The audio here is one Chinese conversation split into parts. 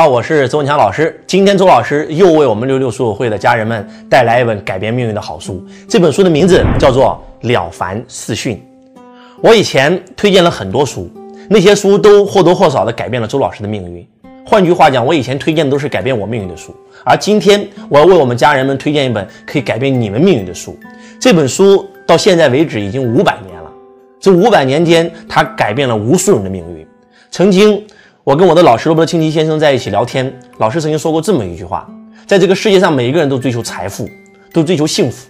好，我是周文强老师。今天周老师又为我们六六书友会的家人们带来一本改变命运的好书。这本书的名字叫做《了凡四训》。我以前推荐了很多书，那些书都或多或少的改变了周老师的命运。换句话讲，我以前推荐的都是改变我命运的书，而今天我要为我们家人们推荐一本可以改变你们命运的书。这本书到现在为止已经五百年了，这五百年间，它改变了无数人的命运。曾经。我跟我的老师罗伯特清崎先生在一起聊天，老师曾经说过这么一句话：在这个世界上，每一个人都追求财富，都追求幸福。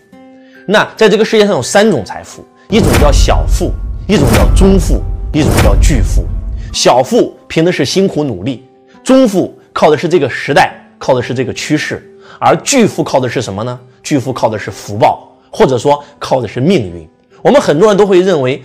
那在这个世界上有三种财富，一种叫小富，一种叫中富，一种叫巨富。小富凭的是辛苦努力，中富靠的是这个时代，靠的是这个趋势，而巨富靠的是什么呢？巨富靠的是福报，或者说靠的是命运。我们很多人都会认为，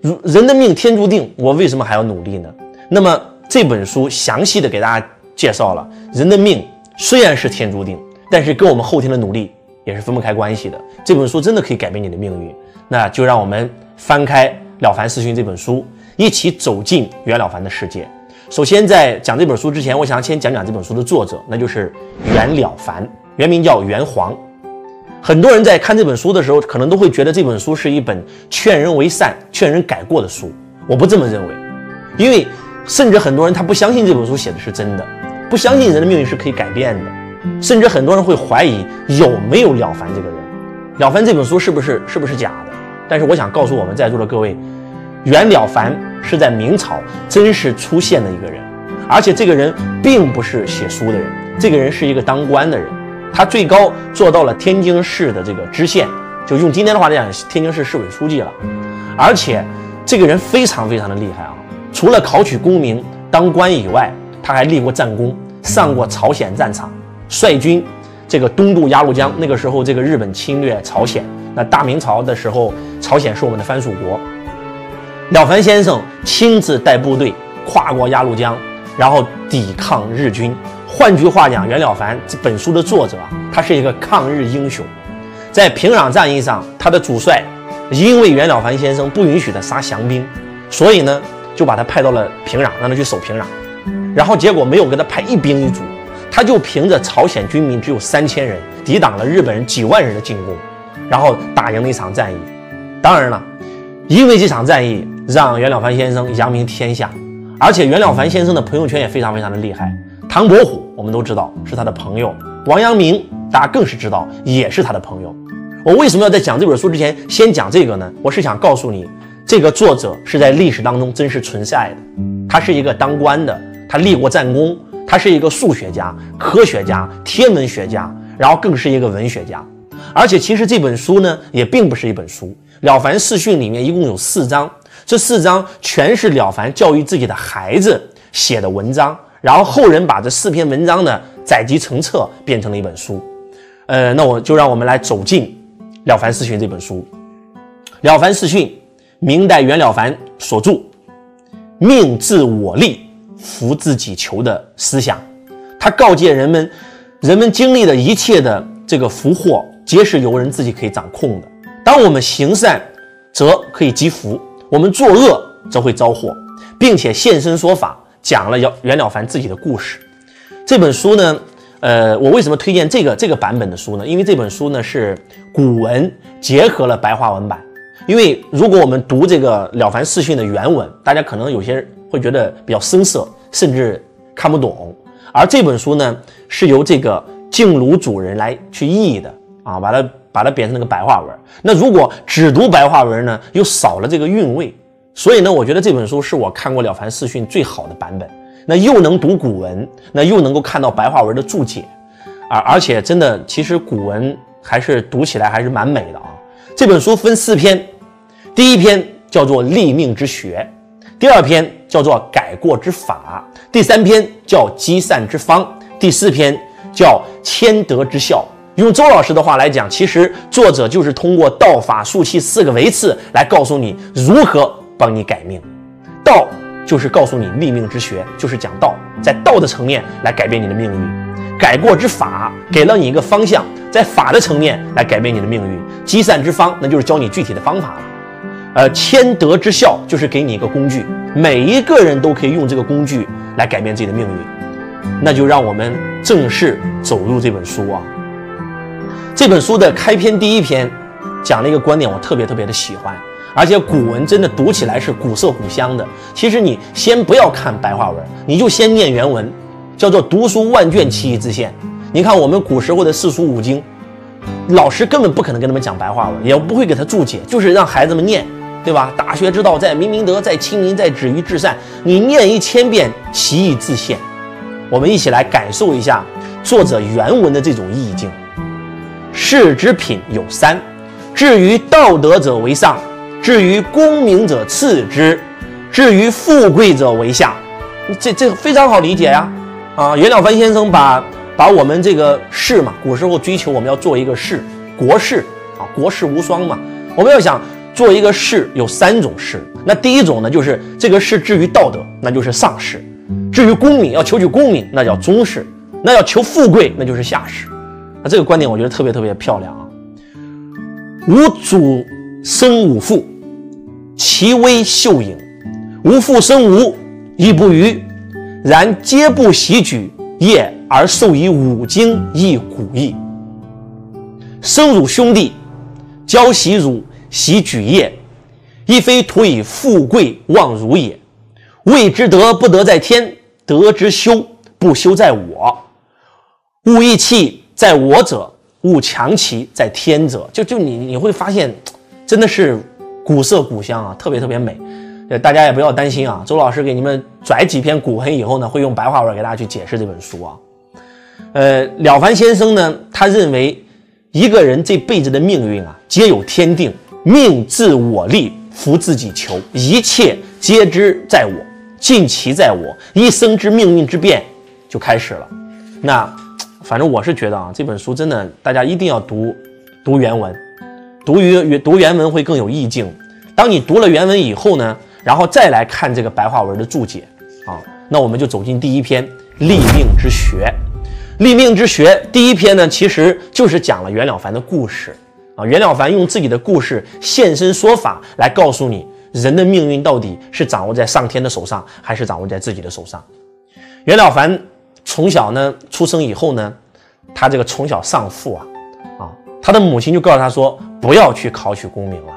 如人的命天注定，我为什么还要努力呢？那么。这本书详细的给大家介绍了人的命虽然是天注定，但是跟我们后天的努力也是分不开关系的。这本书真的可以改变你的命运，那就让我们翻开《了凡四训》这本书，一起走进袁了凡的世界。首先，在讲这本书之前，我想先讲讲这本书的作者，那就是袁了凡，原名叫袁黄。很多人在看这本书的时候，可能都会觉得这本书是一本劝人为善、劝人改过的书。我不这么认为，因为。甚至很多人他不相信这本书写的是真的，不相信人的命运是可以改变的，甚至很多人会怀疑有没有了凡这个人，了凡这本书是不是是不是假的？但是我想告诉我们在座的各位，袁了凡是在明朝真实出现的一个人，而且这个人并不是写书的人，这个人是一个当官的人，他最高做到了天津市的这个知县，就用今天的话来讲，天津市市委书记了，而且这个人非常非常的厉害啊。除了考取功名、当官以外，他还立过战功，上过朝鲜战场，率军这个东渡鸭绿江。那个时候，这个日本侵略朝鲜，那大明朝的时候，朝鲜是我们的藩属国。了凡先生亲自带部队跨过鸭绿江，然后抵抗日军。换句话讲，袁了凡这本书的作者，他是一个抗日英雄。在平壤战役上，他的主帅因为袁了凡先生不允许他杀降兵，所以呢。就把他派到了平壤，让他去守平壤，然后结果没有给他派一兵一卒，他就凭着朝鲜军民只有三千人，抵挡了日本人几万人的进攻，然后打赢了一场战役。当然了，因为这场战役让袁了凡先生扬名天下，而且袁了凡先生的朋友圈也非常非常的厉害。唐伯虎我们都知道是他的朋友，王阳明大家更是知道也是他的朋友。我为什么要在讲这本书之前先讲这个呢？我是想告诉你。这个作者是在历史当中真实存在的，他是一个当官的，他立过战功，他是一个数学家、科学家、天文学家，然后更是一个文学家。而且其实这本书呢，也并不是一本书，《了凡四训》里面一共有四章，这四章全是了凡教育自己的孩子写的文章，然后后人把这四篇文章呢载集成册，变成了一本书。呃，那我就让我们来走进《了凡四训》这本书，《了凡四训》。明代袁了凡所著，命自我立，福自己求的思想，他告诫人们，人们经历的一切的这个福祸，皆是由人自己可以掌控的。当我们行善，则可以积福；我们作恶，则会遭祸，并且现身说法，讲了袁袁了凡自己的故事。这本书呢，呃，我为什么推荐这个这个版本的书呢？因为这本书呢是古文结合了白话文版。因为如果我们读这个《了凡四训》的原文，大家可能有些会觉得比较生涩，甚至看不懂。而这本书呢，是由这个静庐主人来去译的啊，把它把它变成那个白话文。那如果只读白话文呢，又少了这个韵味。所以呢，我觉得这本书是我看过《了凡四训》最好的版本。那又能读古文，那又能够看到白话文的注解，而而且真的，其实古文还是读起来还是蛮美的。这本书分四篇。第一篇叫做立命之学，第二篇叫做改过之法，第三篇叫积善之方，第四篇叫谦德之效。用周老师的话来讲，其实作者就是通过道法术器四个维次来告诉你如何帮你改命。道就是告诉你立命之学，就是讲道，在道的层面来改变你的命运。改过之法给了你一个方向，在法的层面来改变你的命运。积善之方，那就是教你具体的方法了。呃，谦德之效就是给你一个工具，每一个人都可以用这个工具来改变自己的命运。那就让我们正式走入这本书啊。这本书的开篇第一篇讲了一个观点，我特别特别的喜欢，而且古文真的读起来是古色古香的。其实你先不要看白话文，你就先念原文，叫做“读书万卷，其义自现”。你看我们古时候的四书五经，老师根本不可能跟他们讲白话文，也不会给他注解，就是让孩子们念。对吧？大学之道，在明明德，在亲民，在止于至善。你念一千遍，其义自现。我们一起来感受一下作者原文的这种意境。士之品有三：至于道德者为上，至于功名者次之，至于富贵者为下。这这非常好理解呀！啊袁了凡先生把把我们这个士嘛，古时候追求我们要做一个士，国士啊，国士无双嘛。我们要想。做一个士有三种士，那第一种呢，就是这个士至于道德，那就是上士；至于功名，要求取功名，那叫中士；那要求富贵，那就是下士。那这个观点我觉得特别特别漂亮啊！无主生无父，其威秀影；无父生无，亦不愚。然皆不习举业，而受以五经亦古义。生汝兄弟，教习汝。习举业，亦非图以富贵望汝也。谓之德不得在天，德之修不修在我。物义气在我者，物强其在天者。就就你你会发现，真的是古色古香啊，特别特别美。大家也不要担心啊，周老师给你们拽几篇古文以后呢，会用白话文给大家去解释这本书啊。呃，了凡先生呢，他认为一个人这辈子的命运啊，皆有天定。命自我立，福自己求，一切皆知在我，尽其在我，一生之命运之变就开始了。那反正我是觉得啊，这本书真的大家一定要读读原文，读原读原文会更有意境。当你读了原文以后呢，然后再来看这个白话文的注解啊，那我们就走进第一篇《立命之学》。《立命之学》第一篇呢，其实就是讲了袁了凡的故事。啊，袁了凡用自己的故事现身说法，来告诉你人的命运到底是掌握在上天的手上，还是掌握在自己的手上。袁了凡从小呢，出生以后呢，他这个从小丧父啊，啊，他的母亲就告诉他说，不要去考取功名了，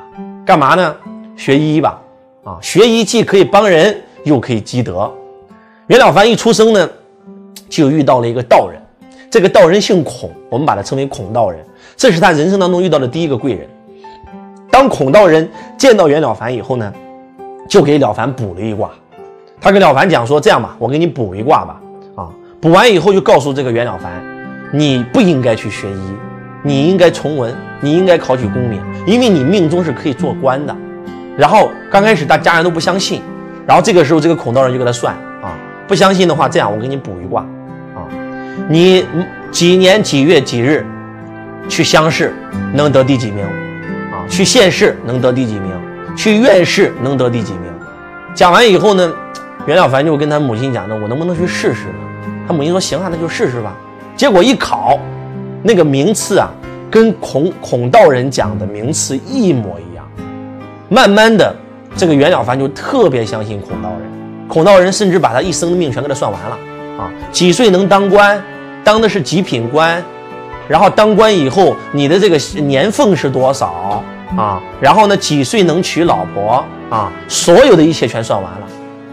干嘛呢？学医吧，啊，学医既可以帮人，又可以积德。袁了凡一出生呢，就遇到了一个道人，这个道人姓孔，我们把他称为孔道人。这是他人生当中遇到的第一个贵人。当孔道人见到袁了凡以后呢，就给了凡卜了一卦。他跟了凡讲说：“这样吧，我给你卜一卦吧。啊，卜完以后就告诉这个袁了凡，你不应该去学医，你应该从文，你应该考取功名，因为你命中是可以做官的。然后刚开始大家人都不相信，然后这个时候这个孔道人就给他算啊，不相信的话，这样我给你卜一卦啊，你几年几月几日。”去乡试能得第几名？啊，去县试能得第几名？去院试能得第几名？讲完以后呢，袁了凡就跟他母亲讲：“呢，我能不能去试试呢？”他母亲说：“行啊，那就试试吧。”结果一考，那个名次啊，跟孔孔道人讲的名次一模一样。慢慢的，这个袁了凡就特别相信孔道人。孔道人甚至把他一生的命全给他算完了啊！几岁能当官？当的是几品官？然后当官以后，你的这个年俸是多少啊？然后呢，几岁能娶老婆啊？所有的一切全算完了，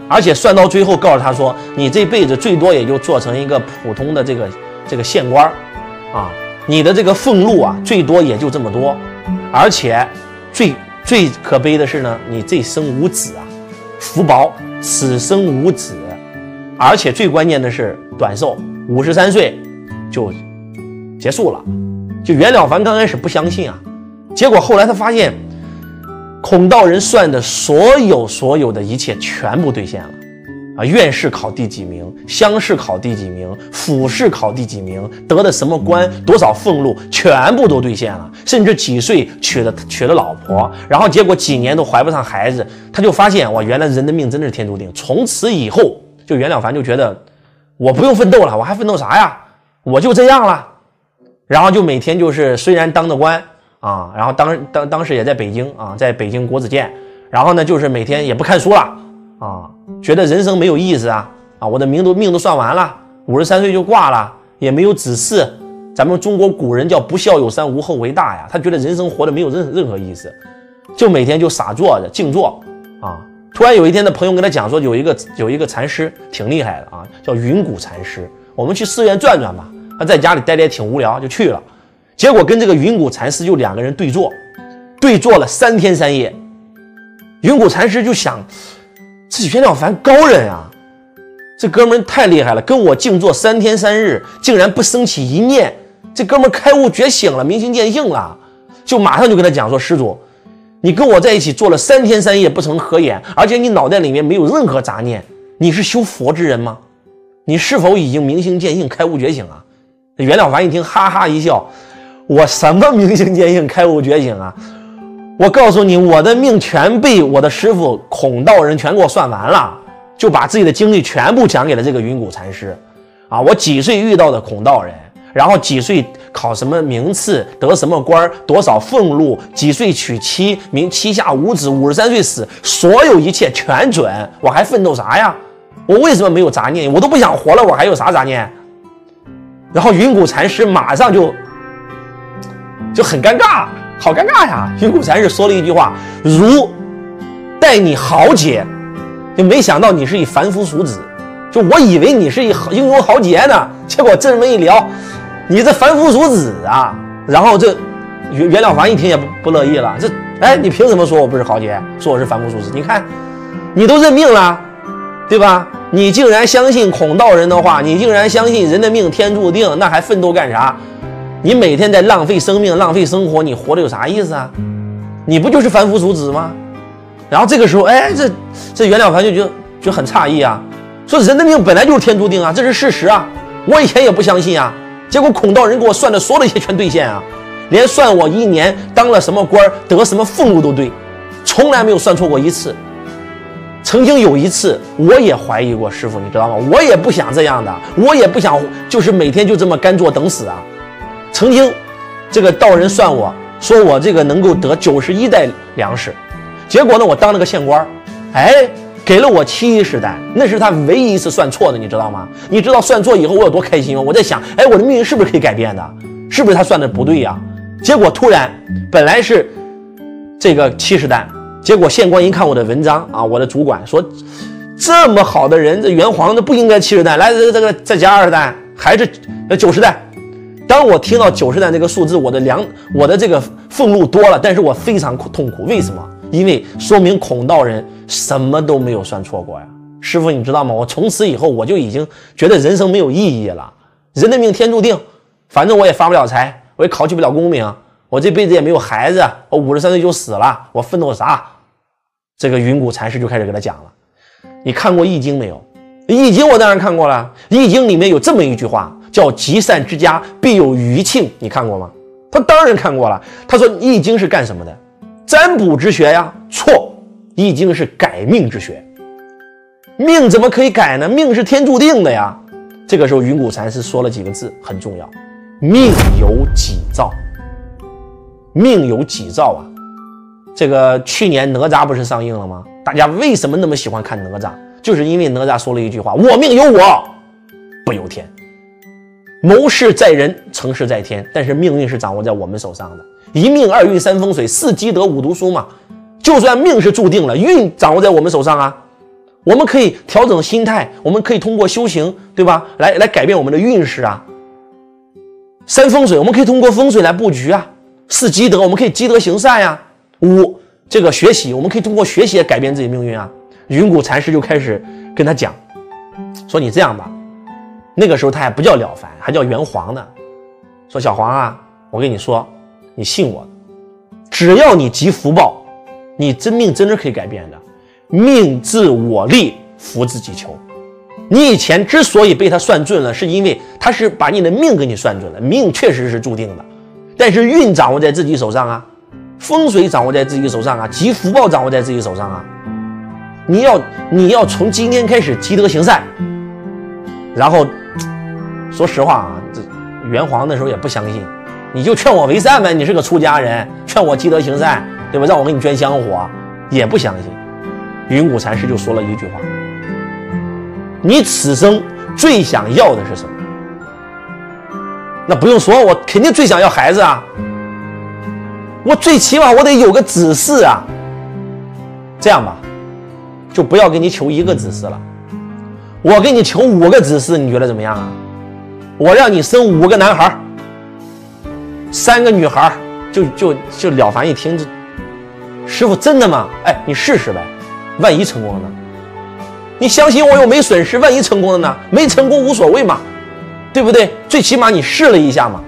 而且算到最后，告诉他说，你这辈子最多也就做成一个普通的这个这个县官啊，你的这个俸禄啊，最多也就这么多，而且最最可悲的是呢，你这生无子啊，福薄，此生无子，而且最关键的是短寿，五十三岁就。结束了，就袁了凡刚开始不相信啊，结果后来他发现，孔道人算的所有所有的一切全部兑现了，啊，院士考第几名，乡试考第几名，府试考第几名，得的什么官，多少俸禄，全部都兑现了，甚至几岁娶了娶了老婆，然后结果几年都怀不上孩子，他就发现哇，原来人的命真的是天注定。从此以后，就袁了凡就觉得，我不用奋斗了，我还奋斗啥呀？我就这样了。然后就每天就是虽然当的官啊，然后当当当时也在北京啊，在北京国子监，然后呢就是每天也不看书了啊，觉得人生没有意思啊啊，我的命都命都算完了，五十三岁就挂了，也没有子嗣。咱们中国古人叫不孝有三，无后为大呀。他觉得人生活的没有任任何意思，就每天就傻坐着静坐啊。突然有一天，的朋友跟他讲说，有一个有一个禅师挺厉害的啊，叫云谷禅师。我们去寺院转转吧。他在家里待着也挺无聊，就去了。结果跟这个云谷禅师就两个人对坐，对坐了三天三夜。云谷禅师就想，这袁了凡高人啊，这哥们太厉害了，跟我静坐三天三日，竟然不升起一念。这哥们开悟觉醒了，明心见性了，就马上就跟他讲说：“施主。”你跟我在一起做了三天三夜不曾合眼，而且你脑袋里面没有任何杂念，你是修佛之人吗？你是否已经明心见性、开悟觉醒啊？袁了凡一听，哈哈一笑：“我什么明心见性、开悟觉醒啊？我告诉你，我的命全被我的师傅孔道人全给我算完了，就把自己的经历全部讲给了这个云谷禅师。啊，我几岁遇到的孔道人？”然后几岁考什么名次，得什么官，多少俸禄，几岁娶妻，名妻下无子，五十三岁死，所有一切全准。我还奋斗啥呀？我为什么没有杂念？我都不想活了，我还有啥杂念？然后云谷禅师马上就就很尴尬，好尴尬呀！云谷禅师说了一句话：“如待你豪杰，就没想到你是一凡夫俗子。就我以为你是一英雄豪杰呢，结果这么一聊。”你这凡夫俗子啊！然后这袁袁了凡一听也不不乐意了。这哎，你凭什么说我不是豪杰？说我是凡夫俗子？你看，你都认命了，对吧？你竟然相信孔道人的话，你竟然相信人的命天注定，那还奋斗干啥？你每天在浪费生命、浪费生活，你活着有啥意思啊？你不就是凡夫俗子吗？然后这个时候，哎，这这袁了凡就就就很诧异啊，说人的命本来就是天注定啊，这是事实啊，我以前也不相信啊。结果孔道人给我算的所有的一切全兑现啊，连算我一年当了什么官得什么俸禄都对，从来没有算错过一次。曾经有一次，我也怀疑过师傅，你知道吗？我也不想这样的，我也不想就是每天就这么干坐等死啊。曾经，这个道人算我说我这个能够得九十一袋粮食，结果呢，我当了个县官，哎。给了我七十担，那是他唯一一次算错的，你知道吗？你知道算错以后我有多开心吗？我在想，哎，我的命运是不是可以改变的？是不是他算的不对呀？结果突然，本来是这个七十担，结果县官一看我的文章啊，我的主管说，这么好的人，这元皇这不应该七十担，来，这这个再加二十担，还是呃九十担。当我听到九十担这个数字，我的粮，我的这个俸禄多了，但是我非常痛苦，为什么？因为说明孔道人什么都没有算错过呀，师傅你知道吗？我从此以后我就已经觉得人生没有意义了，人的命天注定，反正我也发不了财，我也考取不了功名，我这辈子也没有孩子，我五十三岁就死了，我奋斗啥？这个云谷禅师就开始给他讲了，你看过《易经》没有？《易经》我当然看过了，《易经》里面有这么一句话，叫“积善之家必有余庆”，你看过吗？他当然看过了。他说《易经》是干什么的？占卜之学呀，错，易经是改命之学。命怎么可以改呢？命是天注定的呀。这个时候，云谷禅师说了几个字，很重要：命由己造。命由己造啊。这个去年哪吒不是上映了吗？大家为什么那么喜欢看哪吒？就是因为哪吒说了一句话：我命由我不由天。谋事在人，成事在天，但是命运是掌握在我们手上的。一命二运三风水四积德五读书嘛，就算命是注定了，运掌握在我们手上啊。我们可以调整心态，我们可以通过修行，对吧？来来改变我们的运势啊。三风水，我们可以通过风水来布局啊。四积德，我们可以积德行善呀。五这个学习，我们可以通过学习来改变自己命运啊。云谷禅师就开始跟他讲，说你这样吧，那个时候他还不叫了凡，还叫元皇呢。说小黄啊，我跟你说。你信我，只要你积福报，你真命真的可以改变的。命自我立，福自己求。你以前之所以被他算准了，是因为他是把你的命给你算准了，命确实是注定的。但是运掌握在自己手上啊，风水掌握在自己手上啊，积福报掌握在自己手上啊。你要你要从今天开始积德行善。然后，说实话啊，这元皇那时候也不相信。你就劝我为善呗，你是个出家人，劝我积德行善，对吧？让我给你捐香火，也不相信。云谷禅师就说了一句话：“你此生最想要的是什么？那不用说，我肯定最想要孩子啊！我最起码我得有个子嗣啊！这样吧，就不要给你求一个子嗣了，我给你求五个子嗣，你觉得怎么样啊？我让你生五个男孩三个女孩就就就了凡一听，这师傅真的吗？哎，你试试呗，万一成功了呢？你相信我又没损失，万一成功了呢？没成功无所谓嘛，对不对？最起码你试了一下嘛。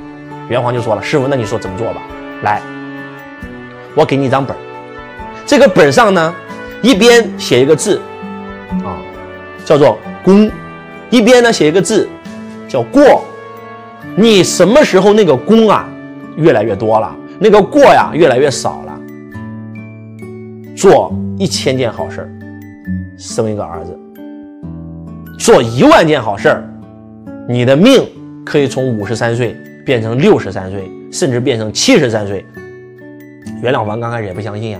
元皇就说了：“师傅，那你说怎么做吧？来，我给你一张本这个本上呢，一边写一个字，啊，叫做功，一边呢写一个字，叫过。你什么时候那个功啊越来越多了，那个过呀越来越少了，做一千件好事生一个儿子。”做一万件好事，你的命可以从五十三岁变成六十三岁，甚至变成七十三岁。袁了凡刚开始也不相信呀，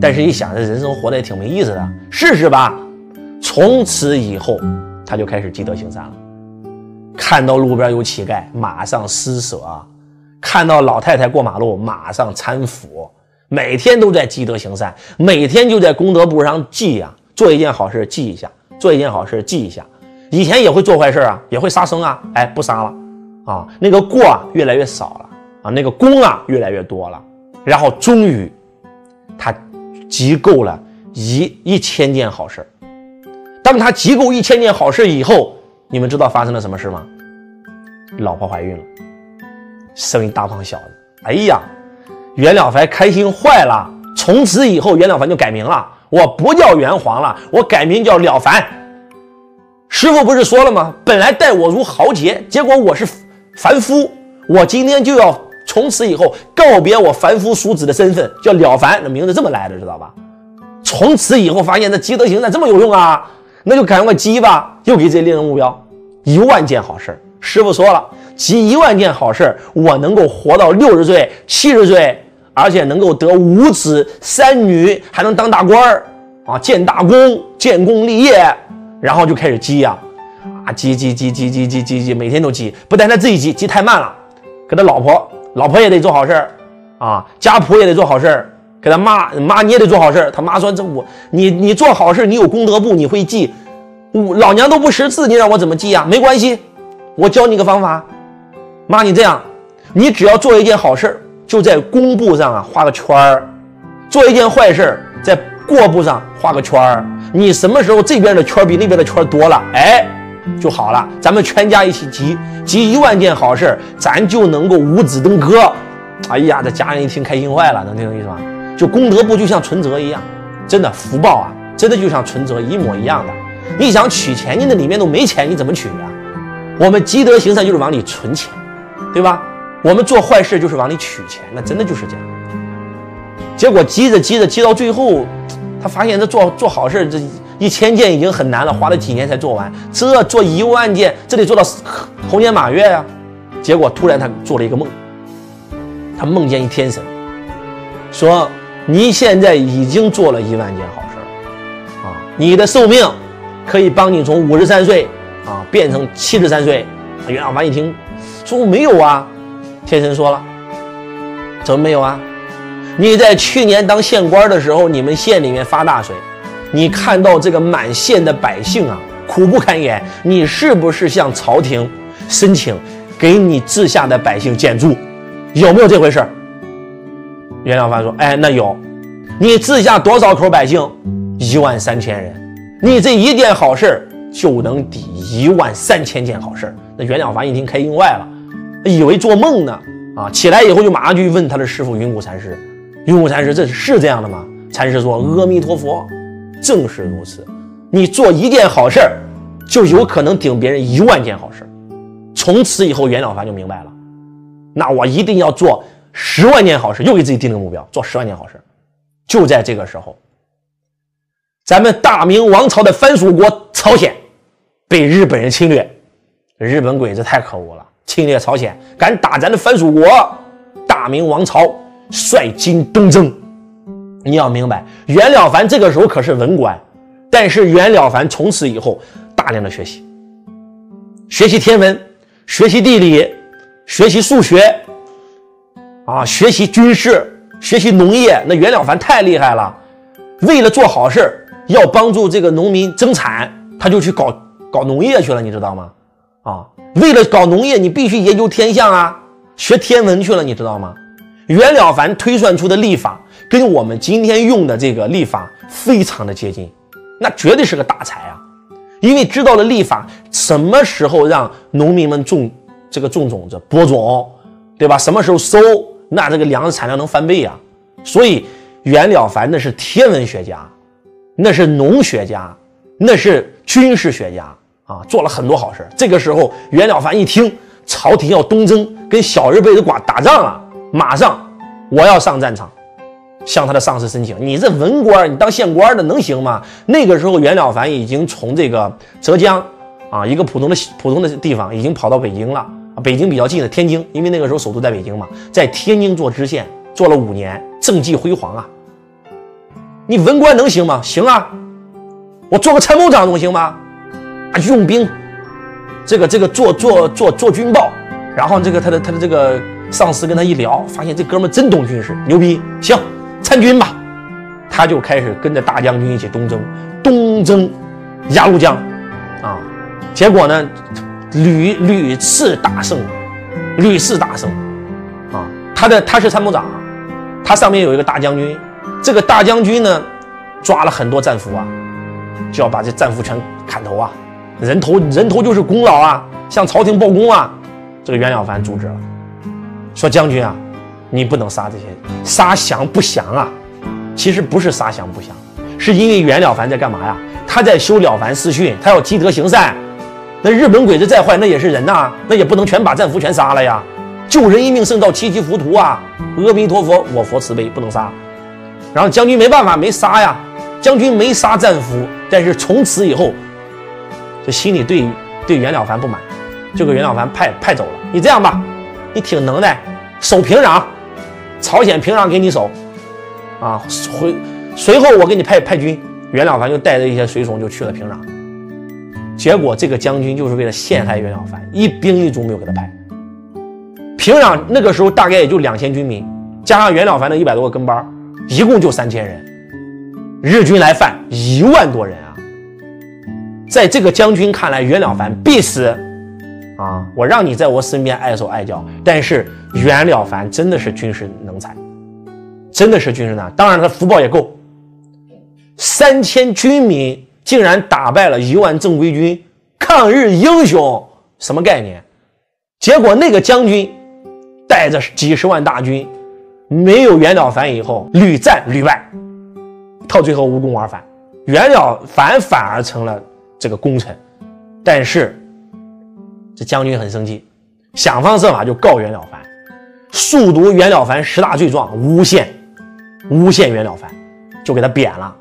但是一想这人生活的也挺没意思的，试试吧。从此以后，他就开始积德行善了。看到路边有乞丐，马上施舍；看到老太太过马路，马上搀扶。每天都在积德行善，每天就在功德簿上记呀，做一件好事记一下，做一件好事记一下。以前也会做坏事啊，也会杀生啊，哎，不杀了，啊，那个过啊越来越少了啊，那个功啊越来越多了，然后终于他集够了一一千件好事当他集够一千件好事以后，你们知道发生了什么事吗？老婆怀孕了，生一大胖小子。哎呀，袁了凡开心坏了。从此以后，袁了凡就改名了，我不叫袁黄了，我改名叫了凡。师傅不是说了吗？本来待我如豪杰，结果我是凡夫。我今天就要从此以后告别我凡夫俗子的身份，叫了凡。那名字这么来的，知道吧？从此以后发现这积德行善这么有用啊，那就赶快积吧。又给自己立了目标，一万件好事。师傅说了，积一万件好事，我能够活到六十岁、七十岁，而且能够得五子三女，还能当大官儿啊，建大功，建功立业。然后就开始积呀，啊积积积积积积积积，每天都积，不但他自己积，积太慢了，给他老婆，老婆也得做好事儿，啊家仆也得做好事儿，给他妈妈你也得做好事儿。他妈说这我你你做好事，你有功德簿，你会记，我老娘都不识字，你让我怎么记呀？没关系，我教你个方法，妈你这样，你只要做一件好事，就在功簿上啊画个圈儿，做一件坏事，在过簿上画个圈儿。你什么时候这边的圈比那边的圈多了，哎，就好了。咱们全家一起集集一万件好事，咱就能够五子登科。哎呀，这家人一听开心坏了，能听懂意思吗？就功德簿就像存折一样，真的福报啊，真的就像存折一模一样的。你想取钱，你那里面都没钱，你怎么取呀？我们积德行善就是往里存钱，对吧？我们做坏事就是往里取钱，那真的就是这样。结果积着积着积到最后。他发现这做做好事，这一千件已经很难了，花了几年才做完。这做一万件，这得做到猴年马月呀。结果突然他做了一个梦，他梦见一天神，说：“你现在已经做了一万件好事啊，你的寿命可以帮你从五十三岁啊变成七十三岁。”袁老凡一听，说：“没有啊。”天神说了：“怎么没有啊？”你在去年当县官的时候，你们县里面发大水，你看到这个满县的百姓啊，苦不堪言，你是不是向朝廷申请给你治下的百姓减租？有没有这回事？袁了凡说：“哎，那有。你治下多少口百姓？一万三千人。你这一件好事就能抵一万三千件好事。”那袁了凡一听开心坏了，以为做梦呢啊！起来以后就马上去问他的师傅云谷禅师。云谷禅师，这是这样的吗？禅师说：“阿弥陀佛，正是如此。你做一件好事，就有可能顶别人一万件好事。从此以后，袁了凡就明白了，那我一定要做十万件好事，又给自己定了个目标，做十万件好事。就在这个时候，咱们大明王朝的藩属国朝鲜被日本人侵略，日本鬼子太可恶了，侵略朝鲜，敢打咱的藩属国，大明王朝。率军东征，你要明白，袁了凡这个时候可是文官，但是袁了凡从此以后大量的学习，学习天文，学习地理，学习数学，啊，学习军事，学习农业。那袁了凡太厉害了，为了做好事要帮助这个农民增产，他就去搞搞农业去了，你知道吗？啊，为了搞农业，你必须研究天象啊，学天文去了，你知道吗？袁了凡推算出的历法跟我们今天用的这个历法非常的接近，那绝对是个大才啊！因为知道了历法，什么时候让农民们种这个种种子、播种，对吧？什么时候收，那这个粮食产量能翻倍啊！所以袁了凡那是天文学家，那是农学家，那是军事学家啊，做了很多好事。这个时候袁了凡一听朝廷要东征，跟小日本的寡打仗了。马上，我要上战场，向他的上司申请。你这文官，你当县官的能行吗？那个时候，袁了凡已经从这个浙江啊一个普通的普通的地方，已经跑到北京了。北京比较近的天津，因为那个时候首都在北京嘛，在天津做知县，做了五年，政绩辉煌啊。你文官能行吗？行啊，我做个参谋长总行吗？啊，用兵，这个这个做做做做军报，然后这个他的他的这个。上司跟他一聊，发现这哥们真懂军事，牛逼！行，参军吧。他就开始跟着大将军一起东征，东征鸭绿江啊。结果呢，屡屡次大胜，屡次大胜啊。他的他是参谋长，他上面有一个大将军，这个大将军呢，抓了很多战俘啊，就要把这战俘全砍头啊。人头人头就是功劳啊，向朝廷报功啊。这个袁了凡阻止了。说将军啊，你不能杀这些，杀降不降啊？其实不是杀降不降，是因为袁了凡在干嘛呀？他在修了凡四训，他要积德行善。那日本鬼子再坏，那也是人呐，那也不能全把战俘全杀了呀。救人一命胜造七级浮屠啊！阿弥陀佛，我佛慈悲，不能杀。然后将军没办法，没杀呀。将军没杀战俘，但是从此以后，就心里对对袁了凡不满，就给袁了凡派派走了。你这样吧。你挺能耐，守平壤，朝鲜平壤给你守，啊，回随后我给你派派军，袁了凡就带着一些随从就去了平壤，结果这个将军就是为了陷害袁了凡，一兵一卒没有给他派。平壤那个时候大概也就两千军民，加上袁了凡的一百多个跟班，一共就三千人，日军来犯一万多人啊，在这个将军看来，袁了凡必死。啊！我让你在我身边碍手碍脚，但是袁了凡真的是军事能才，真的是军事能。当然，他福报也够，三千军民竟然打败了一万正规军，抗日英雄什么概念？结果那个将军带着几十万大军，没有袁了凡以后屡战屡败，到最后无功而返。袁了凡反而成了这个功臣，但是。这将军很生气，想方设法就告袁了凡，速读袁了凡十大罪状，诬陷，诬陷袁了凡，就给他贬了，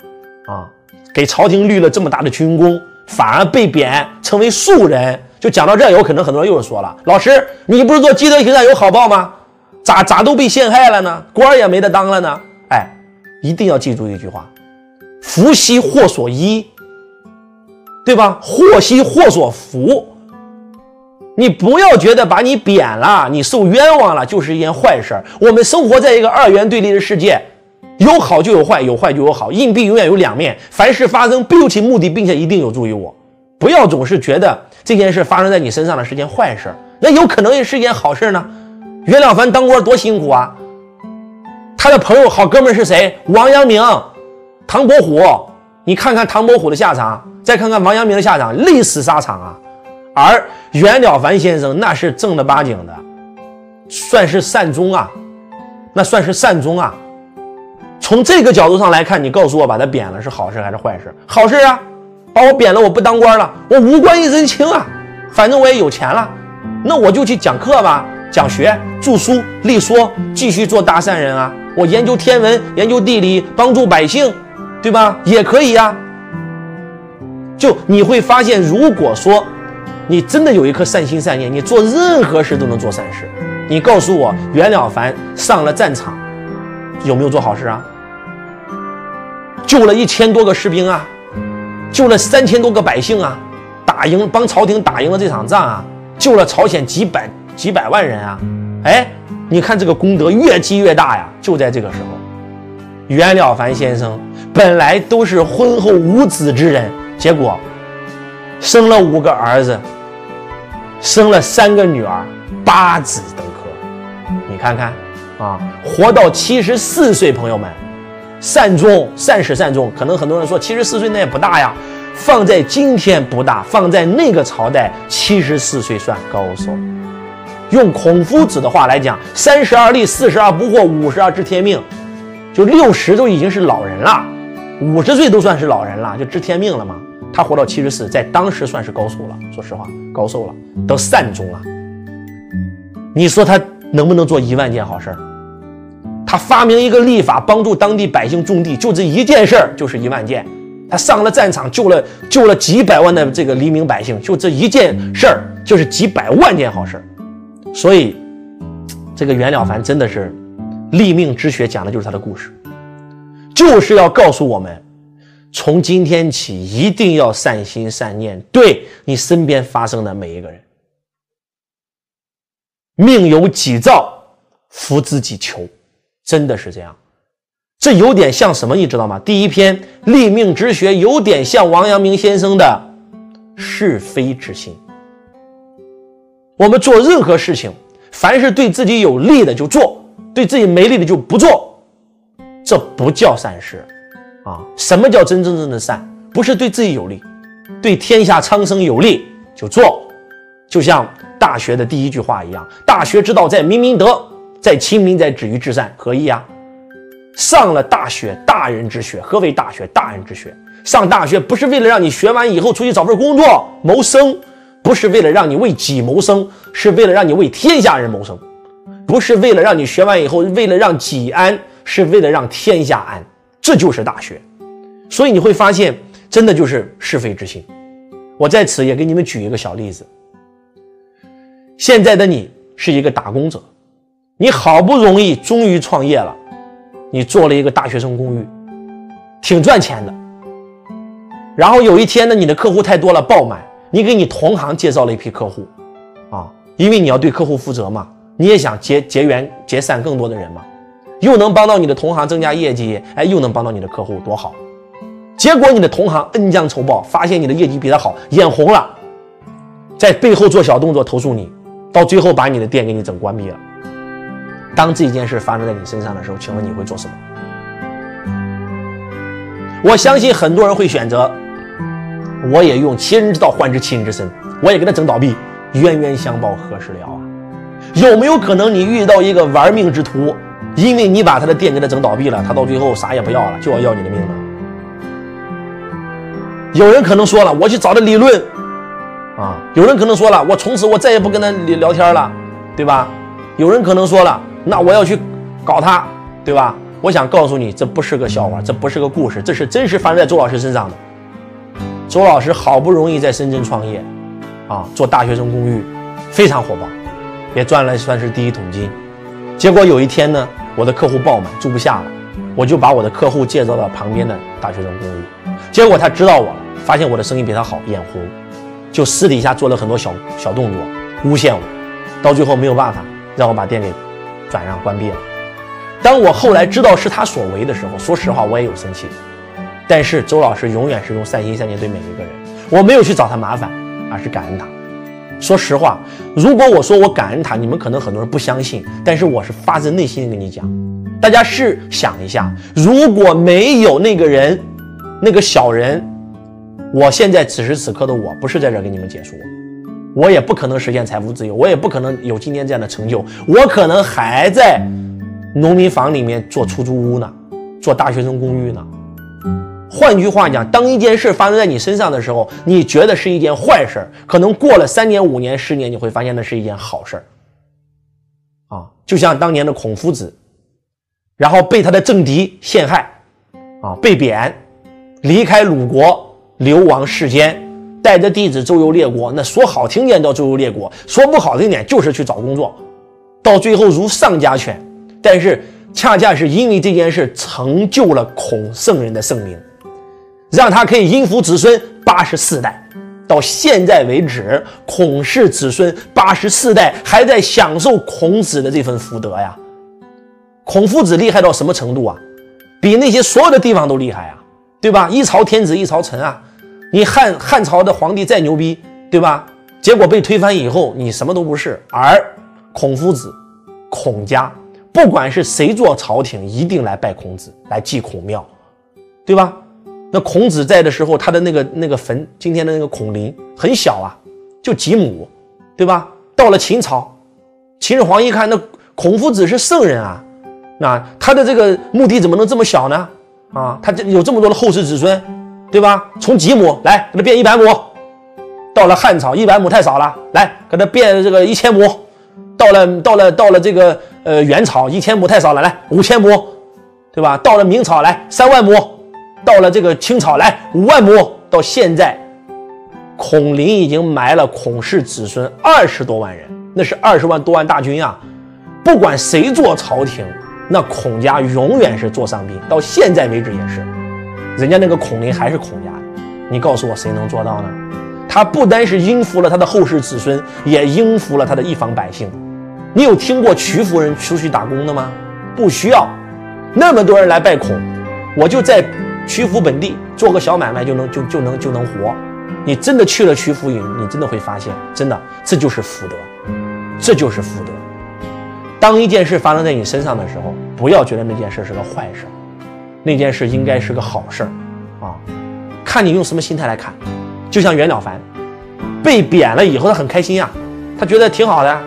给朝廷立了这么大的军功，反而被贬成为庶人。就讲到这，有可能很多人又是说了，老师，你不是做积德行善有好报吗？咋咋都被陷害了呢？官也没得当了呢？哎，一定要记住一句话：福兮祸所依，对吧？祸兮祸所伏。你不要觉得把你贬了，你受冤枉了就是一件坏事。我们生活在一个二元对立的世界，有好就有坏，有坏就有好，硬币永远有两面。凡事发生必有其目的，并且一定有助于我。不要总是觉得这件事发生在你身上的是件坏事，那有可能也是件好事呢。袁了凡当官多辛苦啊，他的朋友好哥们是谁？王阳明、唐伯虎。你看看唐伯虎的下场，再看看王阳明的下场，累死沙场啊。而袁了凡先生那是正儿八经的，算是善终啊，那算是善终啊。从这个角度上来看，你告诉我把他贬了是好事还是坏事？好事啊，把我贬了，我不当官了，我无官一身轻啊，反正我也有钱了，那我就去讲课吧，讲学、著书、立说，继续做大善人啊。我研究天文，研究地理，帮助百姓，对吧？也可以呀。就你会发现，如果说。你真的有一颗善心善念，你做任何事都能做善事。你告诉我，袁了凡上了战场，有没有做好事啊？救了一千多个士兵啊，救了三千多个百姓啊，打赢，帮朝廷打赢了这场仗啊，救了朝鲜几百几百万人啊！哎，你看这个功德越积越大呀！就在这个时候，袁了凡先生本来都是婚后无子之人，结果生了五个儿子，生了三个女儿，八子登科。你看看啊，活到七十四岁，朋友们。善终，善始善终。可能很多人说七十四岁那也不大呀，放在今天不大，放在那个朝代七十四岁算高寿。用孔夫子的话来讲，三十而立，四十而不惑，五十而知天命，就六十都已经是老人了，五十岁都算是老人了，就知天命了嘛。他活到七十四，在当时算是高寿了。说实话，高寿了，都善终了。你说他能不能做一万件好事儿？他发明一个立法，帮助当地百姓种地，就这一件事儿就是一万件。他上了战场，救了救了几百万的这个黎民百姓，就这一件事儿就是几百万件好事儿。所以，这个袁了凡真的是立命之学，讲的就是他的故事，就是要告诉我们，从今天起一定要善心善念，对你身边发生的每一个人。命由己造，福自己求。真的是这样，这有点像什么，你知道吗？第一篇《立命之学》有点像王阳明先生的是非之心。我们做任何事情，凡是对自己有利的就做，对自己没利的就不做，这不叫善事啊！什么叫真真正正的善？不是对自己有利，对天下苍生有利就做。就像《大学》的第一句话一样：“大学之道，在明明德。”在亲民，在止于至善，何意啊？上了大学，大人之学。何为大学？大人之学。上大学不是为了让你学完以后出去找份工作谋生，不是为了让你为己谋生，是为了让你为天下人谋生。不是为了让你学完以后为了让己安，是为了让天下安。这就是大学。所以你会发现，真的就是是非之心。我在此也给你们举一个小例子。现在的你是一个打工者。你好不容易终于创业了，你做了一个大学生公寓，挺赚钱的。然后有一天呢，你的客户太多了，爆满，你给你同行介绍了一批客户，啊，因为你要对客户负责嘛，你也想结结缘结散更多的人嘛，又能帮到你的同行增加业绩，哎，又能帮到你的客户，多好。结果你的同行恩将仇报，发现你的业绩比他好，眼红了，在背后做小动作投诉你，到最后把你的店给你整关闭了。当这件事发生在你身上的时候，请问你会做什么？我相信很多人会选择，我也用其人之道还治其人之身，我也给他整倒闭，冤冤相报何时了啊？有没有可能你遇到一个玩命之徒，因为你把他的店给他整倒闭了，他到最后啥也不要了，就要要你的命了？有人可能说了，我去找他理论，啊，有人可能说了，我从此我再也不跟他聊聊天了，对吧？有人可能说了。那我要去搞他，对吧？我想告诉你，这不是个笑话，这不是个故事，这是真实发生在周老师身上的。周老师好不容易在深圳创业，啊，做大学生公寓，非常火爆，也赚了算是第一桶金。结果有一天呢，我的客户爆满，住不下了，我就把我的客户介绍到旁边的大学生公寓。结果他知道我了，发现我的生意比他好，眼红，就私底下做了很多小小动作，诬陷我，到最后没有办法，让我把店给。转让关闭了。当我后来知道是他所为的时候，说实话我也有生气。但是周老师永远是用善心善念对每一个人，我没有去找他麻烦，而是感恩他。说实话，如果我说我感恩他，你们可能很多人不相信，但是我是发自内心的跟你讲。大家试想一下，如果没有那个人，那个小人，我现在此时此刻的我不是在这给你们解说。我也不可能实现财富自由，我也不可能有今天这样的成就，我可能还在农民房里面做出租屋呢，做大学生公寓呢。换句话讲，当一件事发生在你身上的时候，你觉得是一件坏事，可能过了三年、五年、十年，你会发现那是一件好事。啊，就像当年的孔夫子，然后被他的政敌陷害，啊，被贬，离开鲁国，流亡世间。带着弟子周游列国，那说好听点叫周游列国，说不好听点就是去找工作，到最后如丧家犬。但是恰恰是因为这件事成就了孔圣人的圣名，让他可以荫福子孙八十四代。到现在为止，孔氏子孙八十四代还在享受孔子的这份福德呀。孔夫子厉害到什么程度啊？比那些所有的地方都厉害啊，对吧？一朝天子一朝臣啊，你汉汉朝的皇帝再牛逼，对吧？结果被推翻以后，你什么都不是。而孔夫子、孔家，不管是谁做朝廷，一定来拜孔子，来祭孔庙，对吧？那孔子在的时候，他的那个那个坟，今天的那个孔林很小啊，就几亩，对吧？到了秦朝，秦始皇一看，那孔夫子是圣人啊。那他的这个墓地怎么能这么小呢？啊，他这有这么多的后世子孙，对吧？从几亩？来给他变一百亩，到了汉朝一百亩太少了，来给他变这个一千亩，到了到了到了这个呃元朝一千亩太少了，来五千亩，对吧？到了明朝来三万亩，到了这个清朝来五万亩，到现在，孔林已经埋了孔氏子孙二十多万人，那是二十万多万大军啊！不管谁做朝廷。那孔家永远是座上宾，到现在为止也是，人家那个孔林还是孔家的。你告诉我谁能做到呢？他不单是应付了他的后世子孙，也应付了他的一方百姓。你有听过曲夫人出去打工的吗？不需要，那么多人来拜孔，我就在曲阜本地做个小买卖就能就就能就能活。你真的去了曲阜营，你真的会发现，真的这就是福德，这就是福德。当一件事发生在你身上的时候，不要觉得那件事是个坏事，那件事应该是个好事儿，啊，看你用什么心态来看。就像袁了凡被贬了以后，他很开心呀，他觉得挺好的。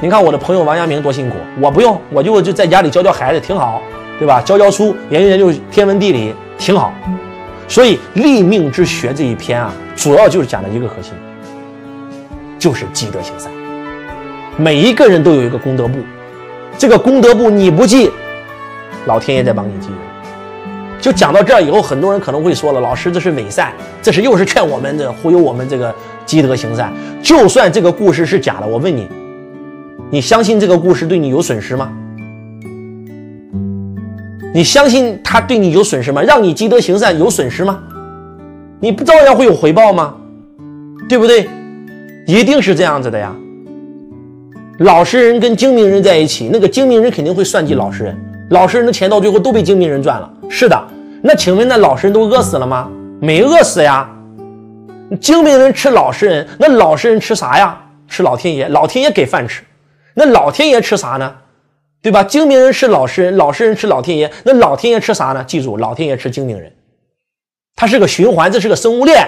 你看我的朋友王阳明多辛苦，我不用，我就就在家里教教孩子，挺好，对吧？教教书，研究研究天文地理，挺好。所以立命之学这一篇啊，主要就是讲的一个核心，就是积德行善。每一个人都有一个功德簿。这个功德簿你不记，老天爷在帮你记。就讲到这儿以后，很多人可能会说了：“老师，这是伪善，这是又是劝我们这忽悠我们这个积德行善。”就算这个故事是假的，我问你，你相信这个故事对你有损失吗？你相信他对你有损失吗？让你积德行善有损失吗？你不照样会有回报吗？对不对？一定是这样子的呀。老实人跟精明人在一起，那个精明人肯定会算计老实人，老实人的钱到最后都被精明人赚了。是的，那请问那老实人都饿死了吗？没饿死呀。精明人吃老实人，那老实人吃啥呀？吃老天爷，老天爷给饭吃。那老天爷吃啥呢？对吧？精明人吃老实人，老实人吃老天爷，那老天爷吃啥呢？记住，老天爷吃精明人，它是个循环，这是个生物链。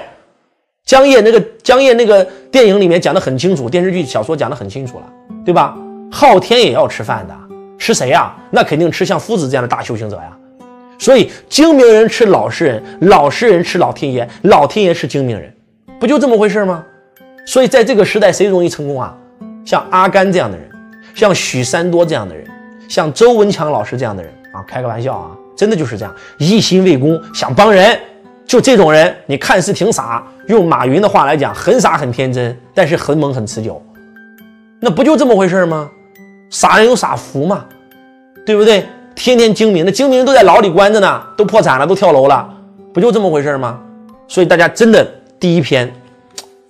江夜那个江夜那个电影里面讲的很清楚，电视剧小说讲的很清楚了。对吧？昊天也要吃饭的，吃谁呀？那肯定吃像夫子这样的大修行者呀。所以精明人吃老实人，老实人吃老天爷，老天爷吃精明人，不就这么回事吗？所以在这个时代，谁容易成功啊？像阿甘这样的人，像许三多这样的人，像周文强老师这样的人啊，开个玩笑啊，真的就是这样，一心为公，想帮人，就这种人，你看似挺傻，用马云的话来讲，很傻很天真，但是很猛很持久。那不就这么回事吗？傻人有傻福嘛，对不对？天天精明，那精明人都在牢里关着呢，都破产了，都跳楼了，不就这么回事吗？所以大家真的第一篇，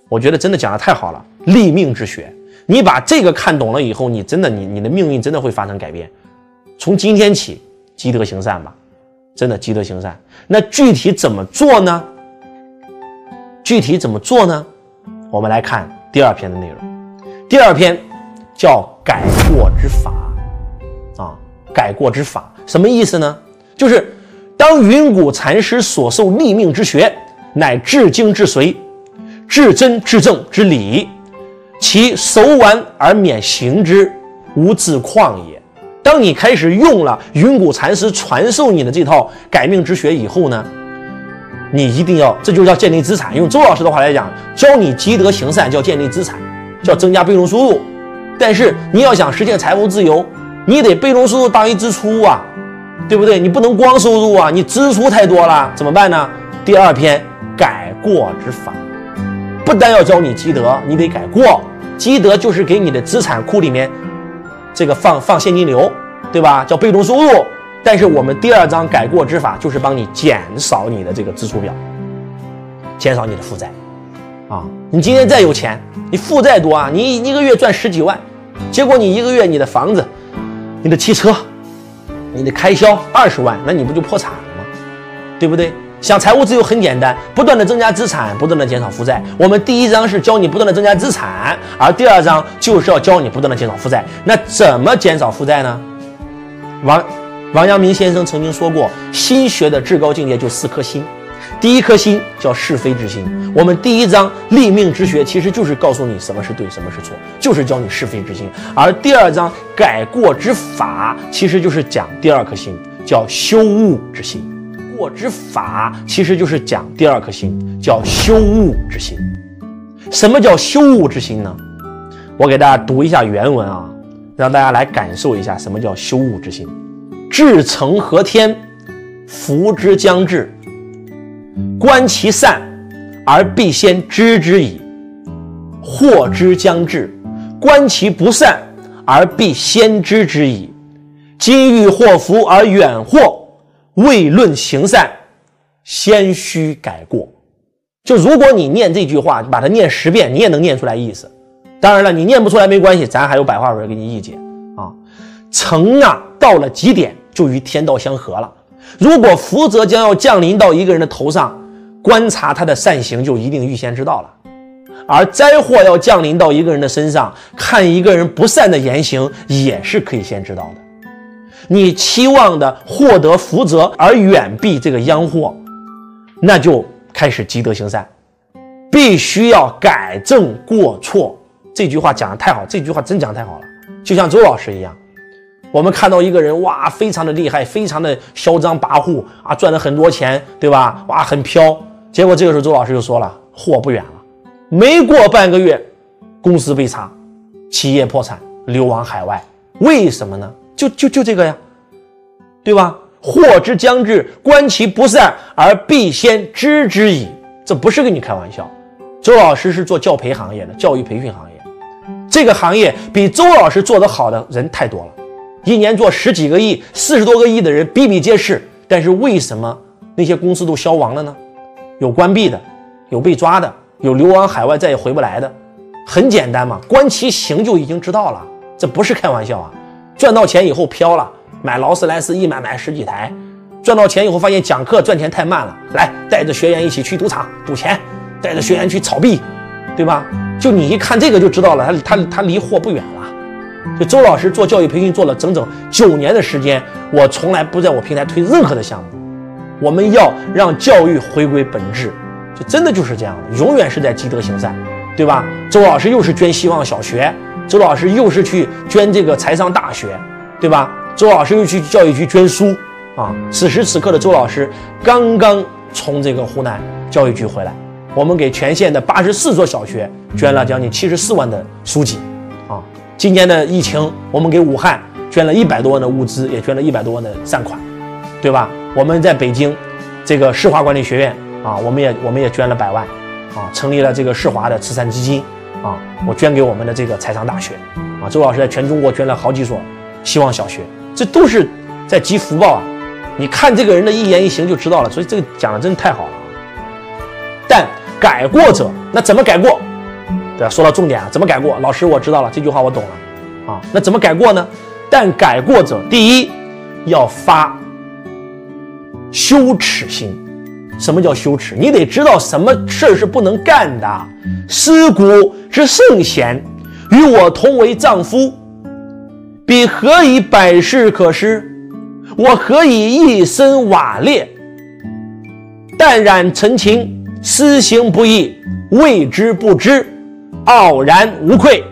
我觉得真的讲的太好了，立命之学。你把这个看懂了以后，你真的你你的命运真的会发生改变。从今天起，积德行善吧，真的积德行善。那具体怎么做呢？具体怎么做呢？我们来看第二篇的内容。第二篇叫改过之法，改过之法什么意思呢？就是当云谷禅师所受立命之学，乃至精至髓、至真至正之理，其熟完而免行之，无自旷也。当你开始用了云谷禅师传授你的这套改命之学以后呢，你一定要，这就叫建立资产。用周老师的话来讲，教你积德行善，叫建立资产。叫增加被动收入，但是你要想实现财务自由，你得被动收入大于支出啊，对不对？你不能光收入啊，你支出太多了，怎么办呢？第二篇改过之法，不但要教你积德，你得改过。积德就是给你的资产库里面这个放放现金流，对吧？叫被动收入。但是我们第二章改过之法就是帮你减少你的这个支出表，减少你的负债。啊！你今天再有钱，你负债多啊，你一个月赚十几万，结果你一个月你的房子、你的汽车、你的开销二十万，那你不就破产了吗？对不对？想财务自由很简单，不断的增加资产，不断的减少负债。我们第一章是教你不断的增加资产，而第二章就是要教你不断的减少负债。那怎么减少负债呢？王王阳明先生曾经说过，心学的至高境界就四颗心。第一颗心叫是非之心。我们第一章立命之学其实就是告诉你什么是对，什么是错，就是教你是非之心。而第二章改过之法其实就是讲第二颗心，叫修悟之心。过之法其实就是讲第二颗心，叫修悟之心。什么叫修悟之心呢？我给大家读一下原文啊，让大家来感受一下什么叫修悟之心。至诚和天，福之将至。观其善，而必先知之矣；祸之将至，观其不善，而必先知之矣。今欲祸福而远祸，未论行善，先须改过。就如果你念这句话，把它念十遍，你也能念出来意思。当然了，你念不出来没关系，咱还有白话文给你译解啊。诚啊，到了极点就与天道相合了。如果福泽将要降临到一个人的头上，观察他的善行就一定预先知道了；而灾祸要降临到一个人的身上，看一个人不善的言行也是可以先知道的。你期望的获得福泽而远避这个殃祸，那就开始积德行善，必须要改正过错。这句话讲的太好，这句话真讲太好了，就像周老师一样。我们看到一个人哇，非常的厉害，非常的嚣张跋扈啊，赚了很多钱，对吧？哇，很飘。结果这个时候，周老师就说了，祸不远了。没过半个月，公司被查，企业破产，流亡海外。为什么呢？就就就这个呀，对吧？祸之将至，观其不善而必先知之矣。这不是跟你开玩笑。周老师是做教培行业的，教育培训行业，这个行业比周老师做得好的人太多了。一年做十几个亿、四十多个亿的人比比皆是，但是为什么那些公司都消亡了呢？有关闭的，有被抓的，有流亡海外再也回不来的。很简单嘛，观其行就已经知道了，这不是开玩笑啊！赚到钱以后飘了，买劳斯莱斯一买买十几台，赚到钱以后发现讲课赚钱太慢了，来带着学员一起去赌场赌钱，带着学员去炒币，对吧？就你一看这个就知道了，他他他离货不远了。就周老师做教育培训做了整整九年的时间，我从来不在我平台推任何的项目。我们要让教育回归本质，就真的就是这样的，永远是在积德行善，对吧？周老师又是捐希望小学，周老师又是去捐这个财商大学，对吧？周老师又去教育局捐书啊。此时此刻的周老师刚刚从这个湖南教育局回来，我们给全县的八十四所小学捐了将近七十四万的书籍啊。今年的疫情，我们给武汉捐了一百多万的物资，也捐了一百多万的善款，对吧？我们在北京，这个世华管理学院啊，我们也我们也捐了百万，啊，成立了这个世华的慈善基金，啊，我捐给我们的这个财商大学，啊，周老师在全中国捐了好几所希望小学，这都是在积福报啊！你看这个人的一言一行就知道了，所以这个讲的真的太好了。但改过者，那怎么改过？对，说到重点啊，怎么改过？老师，我知道了，这句话我懂了啊。那怎么改过呢？但改过者，第一要发羞耻心。什么叫羞耻？你得知道什么事儿是不能干的。思古之圣贤，与我同为丈夫，彼何以百事可施？我何以一身瓦裂？淡然陈情，思行不义，谓之不知。傲然无愧，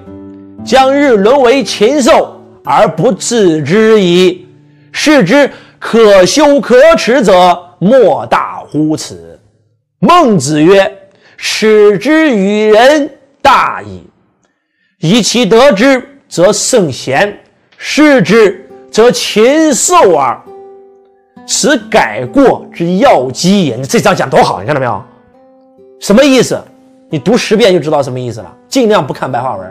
将日沦为禽兽而不自知矣。是之可羞可耻者，莫大乎此。孟子曰：“耻之与人，大矣。以其得之，则圣贤；失之，则禽兽耳。此改过之要机也。”你这章讲多好，你看到没有？什么意思？你读十遍就知道什么意思了。尽量不看白话文，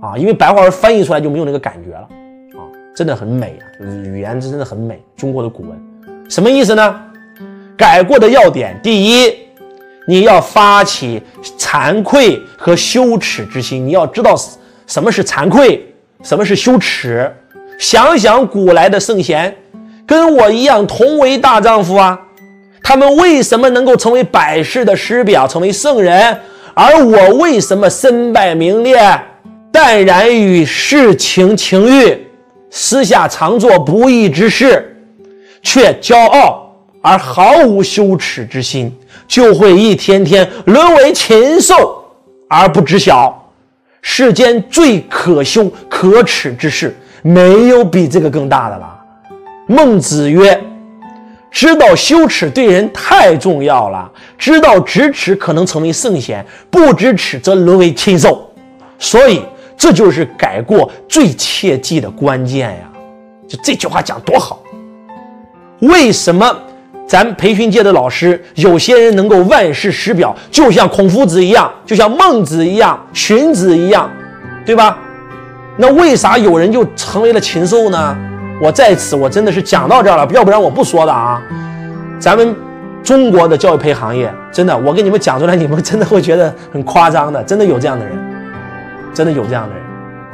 啊，因为白话文翻译出来就没有那个感觉了，啊，真的很美啊，语言真的很美。中国的古文什么意思呢？改过的要点，第一，你要发起惭愧和羞耻之心。你要知道什么是惭愧，什么是羞耻。想想古来的圣贤，跟我一样同为大丈夫啊，他们为什么能够成为百世的师表，成为圣人？而我为什么身败名裂，淡然于世情情欲，私下常做不义之事，却骄傲而毫无羞耻之心，就会一天天沦为禽兽而不知晓。世间最可羞可耻之事。没有比这个更大的了。孟子曰：“知道羞耻对人太重要了，知道咫尺可能成为圣贤，不知尺则沦为禽兽。所以这就是改过最切记的关键呀！就这句话讲多好。为什么咱培训界的老师有些人能够万世师表，就像孔夫子一样，就像孟子一样，荀子一样，对吧？”那为啥有人就成为了禽兽呢？我在此，我真的是讲到这儿了，要不然我不说的啊。咱们中国的教育培行业，真的，我给你们讲出来，你们真的会觉得很夸张的，真的有这样的人，真的有这样的人。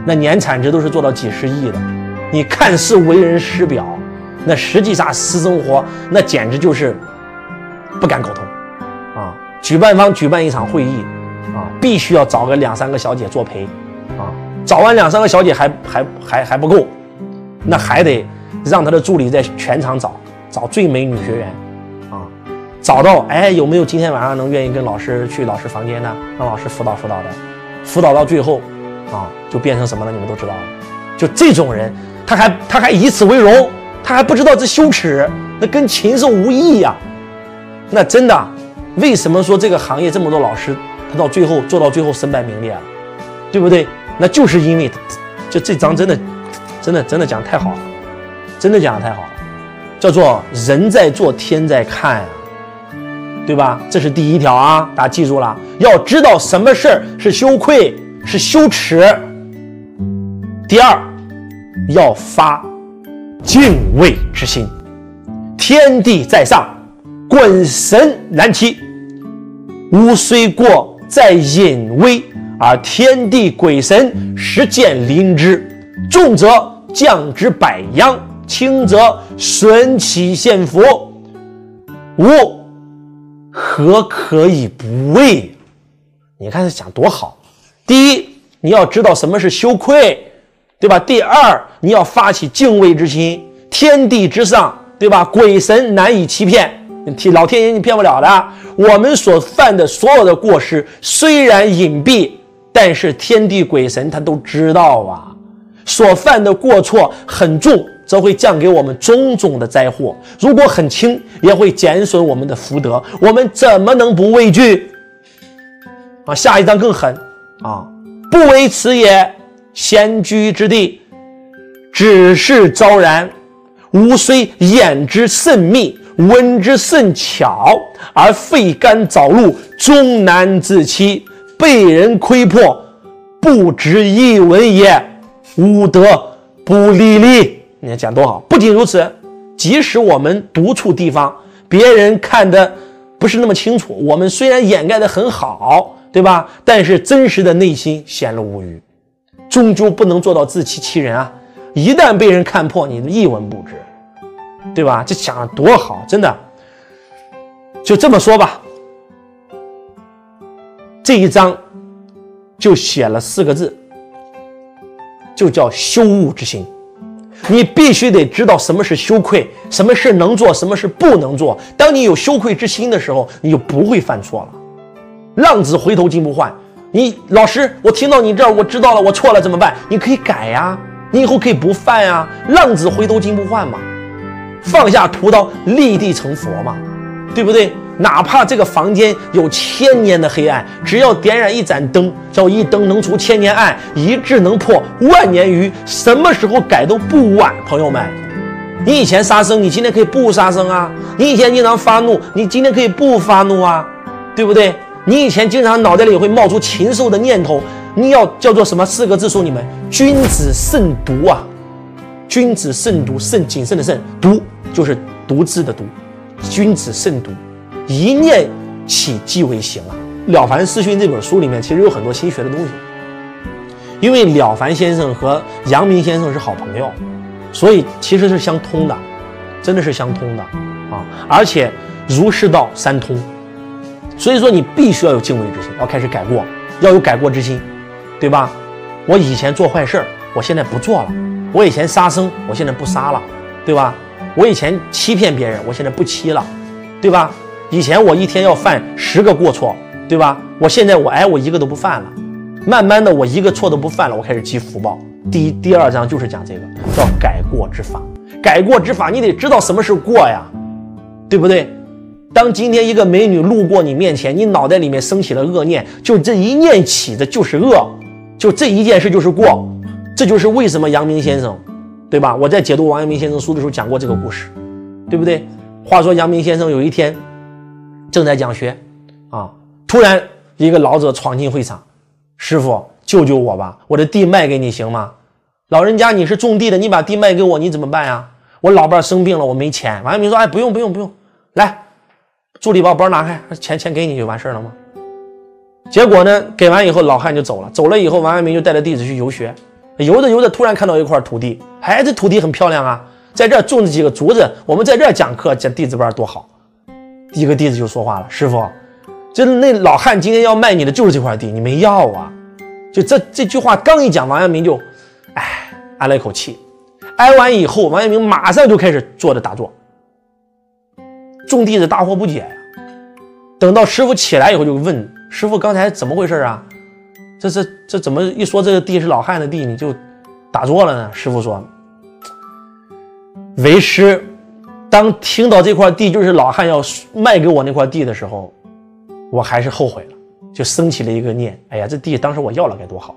那年产值都是做到几十亿的，你看似为人师表，那实际上私生活那简直就是不敢苟同啊。举办方举办一场会议啊，必须要找个两三个小姐作陪啊。找完两三个小姐还还还还不够，那还得让他的助理在全场找找最美女学员，啊，找到哎有没有今天晚上能愿意跟老师去老师房间呢，让老师辅导辅导的，辅导到最后，啊就变成什么了？你们都知道了，就这种人，他还他还以此为荣，他还不知道这羞耻，那跟禽兽无异呀。那真的，为什么说这个行业这么多老师，他到最后做到最后身败名裂了，对不对？那就是因为，就这张真的，真的真的讲太好了，真的讲的太好了，叫做人在做天在看，对吧？这是第一条啊，大家记住了，要知道什么事儿是羞愧是羞耻。第二，要发敬畏之心，天地在上，鬼神难欺，吾虽过在隐微。而天地鬼神实见灵之，重则降之百殃，轻则损其献福。吾何可以不畏？你看他讲多好！第一，你要知道什么是羞愧，对吧？第二，你要发起敬畏之心。天地之上，对吧？鬼神难以欺骗，老天爷你骗不了的。我们所犯的所有的过失，虽然隐蔽。但是天地鬼神他都知道啊，所犯的过错很重，则会降给我们种种的灾祸；如果很轻，也会减损我们的福德。我们怎么能不畏惧？啊，下一章更狠啊！不为此也，闲居之地，只是昭然。吾虽眼之甚密，闻之甚巧，而肺肝早露，终难自欺。被人窥破，不值一文也，无德不利利。你看讲多好！不仅如此，即使我们独处地方，别人看的不是那么清楚，我们虽然掩盖的很好，对吧？但是真实的内心显露无余，终究不能做到自欺欺人啊！一旦被人看破，你一文不值，对吧？这讲的多好，真的。就这么说吧。这一章就写了四个字，就叫羞恶之心。你必须得知道什么是羞愧，什么事能做，什么事不能做。当你有羞愧之心的时候，你就不会犯错了。浪子回头金不换。你老师，我听到你这儿，我知道了，我错了怎么办？你可以改呀，你以后可以不犯呀。浪子回头金不换嘛，放下屠刀，立地成佛嘛，对不对？哪怕这个房间有千年的黑暗，只要点燃一盏灯，叫一灯能除千年暗，一智能破万年愚。什么时候改都不晚，朋友们。你以前杀生，你今天可以不杀生啊；你以前经常发怒，你今天可以不发怒啊，对不对？你以前经常脑袋里会冒出禽兽的念头，你要叫做什么四个字？说你们君子慎独啊！君子慎独，慎谨慎的慎，独就是独自的独，君子慎独。一念起即为行啊。《了凡四训》这本书里面其实有很多心学的东西，因为了凡先生和阳明先生是好朋友，所以其实是相通的，真的是相通的啊！而且儒释道三通，所以说你必须要有敬畏之心，要开始改过，要有改过之心，对吧？我以前做坏事儿，我现在不做了；我以前杀生，我现在不杀了，对吧？我以前欺骗别人，我现在不欺了，对吧？以前我一天要犯十个过错。对吧？我现在我哎，我一个都不犯了，慢慢的我一个错都不犯了，我开始积福报。第一、第二章就是讲这个，叫改过之法。改过之法，你得知道什么是过呀，对不对？当今天一个美女路过你面前，你脑袋里面升起了恶念，就这一念起的就是恶，就这一件事就是过。这就是为什么阳明先生，对吧？我在解读王阳明先生书的时候讲过这个故事，对不对？话说阳明先生有一天正在讲学，啊。突然，一个老者闯进会场，师傅救救我吧！我的地卖给你行吗？老人家，你是种地的，你把地卖给我，你怎么办呀？我老伴生病了，我没钱。王阳明说：“哎，不用不用不用，来，助理把包拿开，钱钱给你就完事了吗？”结果呢，给完以后，老汉就走了。走了以后，王阳明就带着弟子去游学，游着游着，突然看到一块土地，哎，这土地很漂亮啊，在这种着几个竹子，我们在这讲课讲弟子班多好。一个弟子就说话了：“师傅。”这那老汉今天要卖你的就是这块地，你没要啊？就这这句话刚一讲，王阳明就，哎，挨了一口气。挨完以后，王阳明马上就开始坐着打坐。众弟子大惑不解呀。等到师傅起来以后，就问师傅刚才怎么回事啊？这这这怎么一说这个地是老汉的地，你就打坐了呢？师傅说，为师当听到这块地就是老汉要卖给我那块地的时候。我还是后悔了，就升起了一个念：哎呀，这地当时我要了该多好！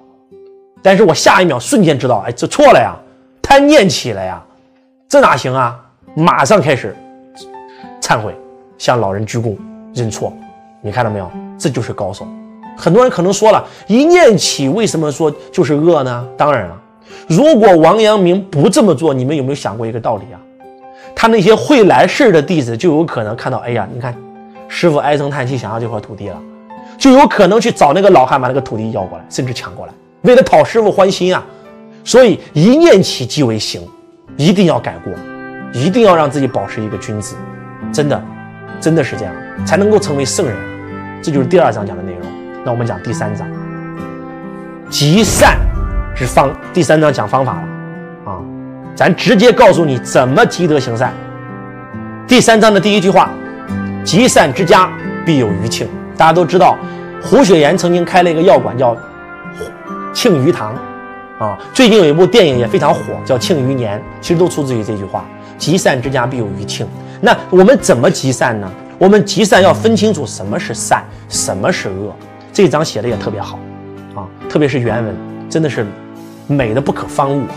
但是我下一秒瞬间知道，哎，这错了呀，贪念起了呀，这哪行啊？马上开始忏悔，向老人鞠躬认错。你看到没有？这就是高手。很多人可能说了一念起，为什么说就是恶呢？当然了，如果王阳明不这么做，你们有没有想过一个道理啊？他那些会来事的弟子就有可能看到，哎呀，你看。师傅唉声叹气，想要这块土地了，就有可能去找那个老汉把那个土地要过来，甚至抢过来，为了讨师傅欢心啊！所以一念起即为行，一定要改过，一定要让自己保持一个君子，真的，真的是这样，才能够成为圣人。这就是第二章讲的内容。那我们讲第三章，积善之方。第三章讲方法了，咱直接告诉你怎么积德行善。第三章的第一句话。积善之家必有余庆。大家都知道，胡雪岩曾经开了一个药馆，叫庆余堂，啊，最近有一部电影也非常火，叫《庆余年》，其实都出自于这句话：积善之家必有余庆。那我们怎么积善呢？我们积善要分清楚什么是善，什么是恶。这一章写的也特别好，啊，特别是原文，真的是美的不可方物啊。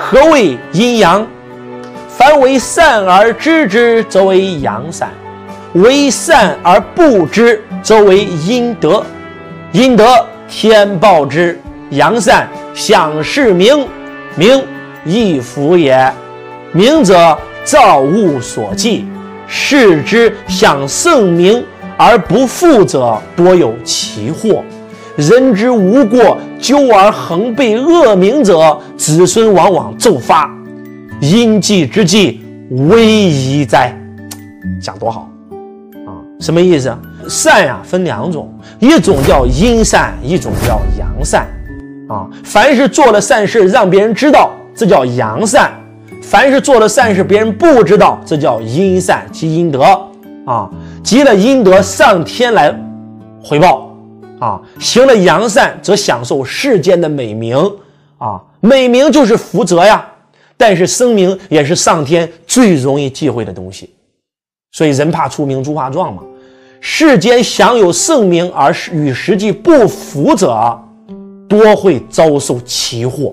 何谓阴阳？凡为善而知之，则为阳善；为善而不知，则为阴德。阴德天报之，阳善享世明。明亦福也。明者，造物所寄。视之享圣明而不富者，多有其祸。人之无过，咎而恒被恶名者，子孙往往骤发。阴计之际，危矣哉！讲多好啊！什么意思？善呀，分两种，一种叫阴善，一种叫阳善。啊，凡是做了善事，让别人知道，这叫阳善；凡是做了善事，别人不知道，这叫阴善，积阴德。啊，积了阴德，上天来回报。啊，行了阳善，则享受世间的美名。啊，美名就是福泽呀。但是声名也是上天最容易忌讳的东西，所以人怕出名猪怕壮嘛。世间享有盛名而与实际不符者，多会遭受奇祸。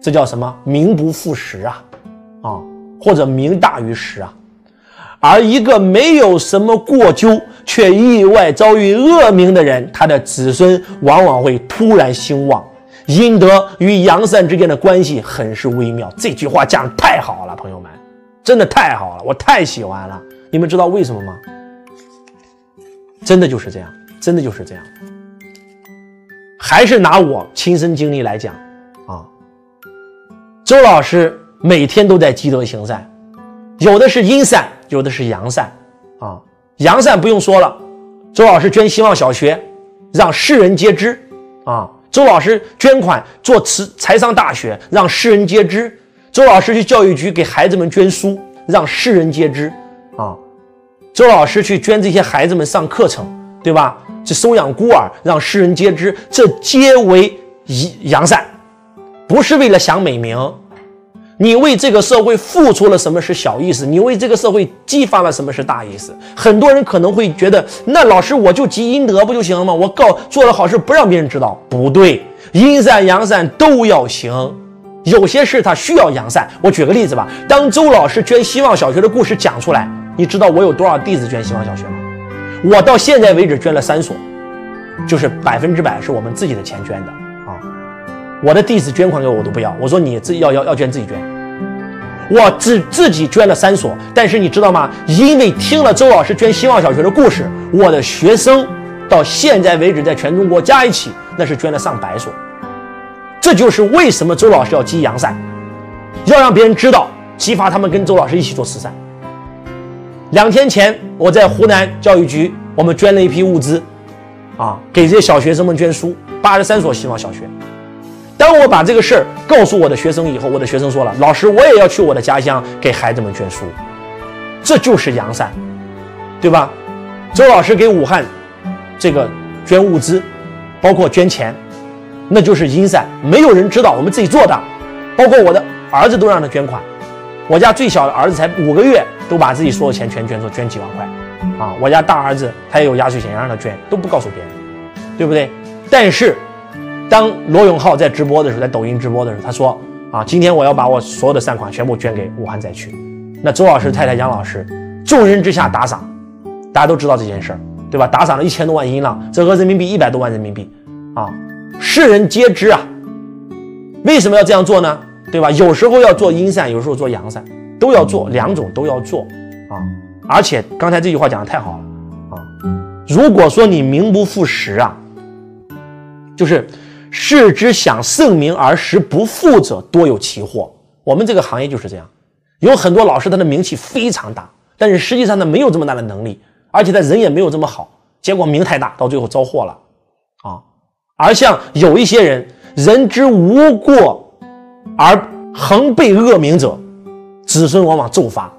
这叫什么？名不副实啊，啊，或者名大于实啊。而一个没有什么过咎却意外遭遇恶名的人，他的子孙往往会突然兴旺。阴德与阳善之间的关系很是微妙。这句话讲太好了，朋友们，真的太好了，我太喜欢了。你们知道为什么吗？真的就是这样，真的就是这样。还是拿我亲身经历来讲啊，周老师每天都在积德行善，有的是阴善，有的是阳善啊。阳善不用说了，周老师捐希望小学，让世人皆知啊。周老师捐款做慈财商大学，让世人皆知。周老师去教育局给孩子们捐书，让世人皆知啊。周老师去捐这些孩子们上课程，对吧？去收养孤儿，让世人皆知，这皆为阳善，不是为了享美名。你为这个社会付出了什么是小意思？你为这个社会激发了什么是大意思？很多人可能会觉得，那老师我就积阴德不就行了吗？我告做了好事不让别人知道，不对，阴善阳善都要行。有些事他需要阳善。我举个例子吧，当周老师捐希望小学的故事讲出来，你知道我有多少弟子捐希望小学吗？我到现在为止捐了三所，就是百分之百是我们自己的钱捐的。我的弟子捐款给我，我都不要。我说你自己要要要捐自己捐。我自自己捐了三所，但是你知道吗？因为听了周老师捐希望小学的故事，我的学生到现在为止在全中国加一起，那是捐了上百所。这就是为什么周老师要积阳善，要让别人知道，激发他们跟周老师一起做慈善。两天前我在湖南教育局，我们捐了一批物资，啊，给这些小学生们捐书，八十三所希望小学。当我把这个事儿告诉我的学生以后，我的学生说了：“老师，我也要去我的家乡给孩子们捐书。”这就是阳善，对吧？周老师给武汉这个捐物资，包括捐钱，那就是阴善，没有人知道，我们自己做的。包括我的儿子都让他捐款，我家最小的儿子才五个月，都把自己所有钱全捐出，捐几万块。啊，我家大儿子他也有压岁钱，让他捐，都不告诉别人，对不对？但是。当罗永浩在直播的时候，在抖音直播的时候，他说：“啊，今天我要把我所有的善款全部捐给武汉灾区。”那周老师太太杨老师众人之下打赏，大家都知道这件事儿，对吧？打赏了一千多万英镑，折合人民币一百多万人民币，啊，世人皆知啊。为什么要这样做呢？对吧？有时候要做阴善，有时候做阳善，都要做，两种都要做啊。而且刚才这句话讲的太好了啊！如果说你名不副实啊，就是。世之想盛名而实不富者，多有其祸。我们这个行业就是这样，有很多老师，他的名气非常大，但是实际上他，没有这么大的能力，而且他人也没有这么好，结果名太大，到最后遭祸了啊。而像有一些人，人之无过而恒被恶名者，子孙往往骤发。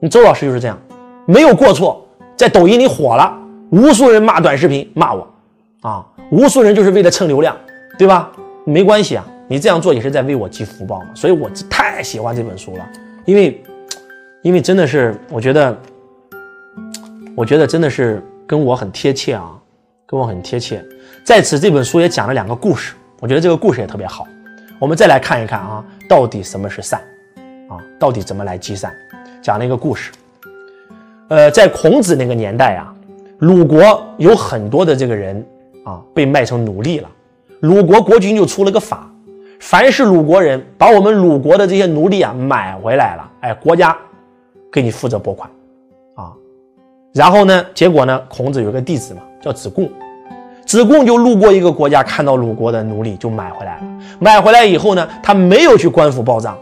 你周老师就是这样，没有过错，在抖音里火了，无数人骂短视频骂我啊，无数人就是为了蹭流量。对吧？没关系啊，你这样做也是在为我积福报嘛。所以我太喜欢这本书了，因为，因为真的是，我觉得，我觉得真的是跟我很贴切啊，跟我很贴切。在此，这本书也讲了两个故事，我觉得这个故事也特别好。我们再来看一看啊，到底什么是善啊？到底怎么来积善？讲了一个故事。呃，在孔子那个年代啊，鲁国有很多的这个人啊，被卖成奴隶了。鲁国国君就出了个法，凡是鲁国人把我们鲁国的这些奴隶啊买回来了，哎，国家给你负责拨款啊。然后呢，结果呢，孔子有个弟子嘛，叫子贡，子贡就路过一个国家，看到鲁国的奴隶就买回来了。买回来以后呢，他没有去官府报账，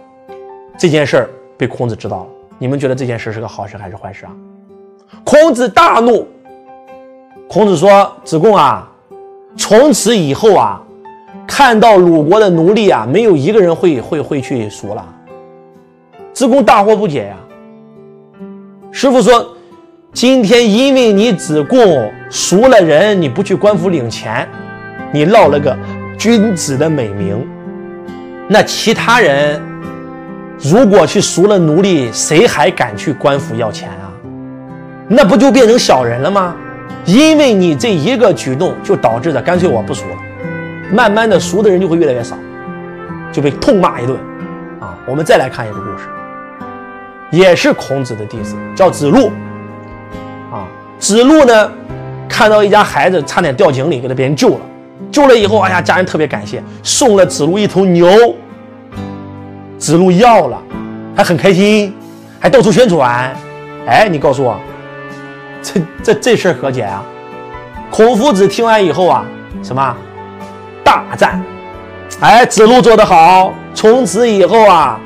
这件事儿被孔子知道了。你们觉得这件事是个好事还是坏事啊？孔子大怒，孔子说：“子贡啊，从此以后啊。”看到鲁国的奴隶啊，没有一个人会会会去赎了。子贡大惑不解呀。师傅说，今天因为你子贡赎了人，你不去官府领钱，你落了个君子的美名。那其他人如果去赎了奴隶，谁还敢去官府要钱啊？那不就变成小人了吗？因为你这一个举动，就导致的干脆我不赎了。慢慢的，熟的人就会越来越少，就被痛骂一顿，啊！我们再来看一个故事，也是孔子的弟子，叫子路，啊，子路呢，看到一家孩子差点掉井里，给他别人救了，救了以后，哎呀，家人特别感谢，送了子路一头牛，子路要了，还很开心，还到处宣传，哎，你告诉我，这这这事儿何解啊？孔夫子听完以后啊，什么？大战？哎，子路做得好！从此以后啊，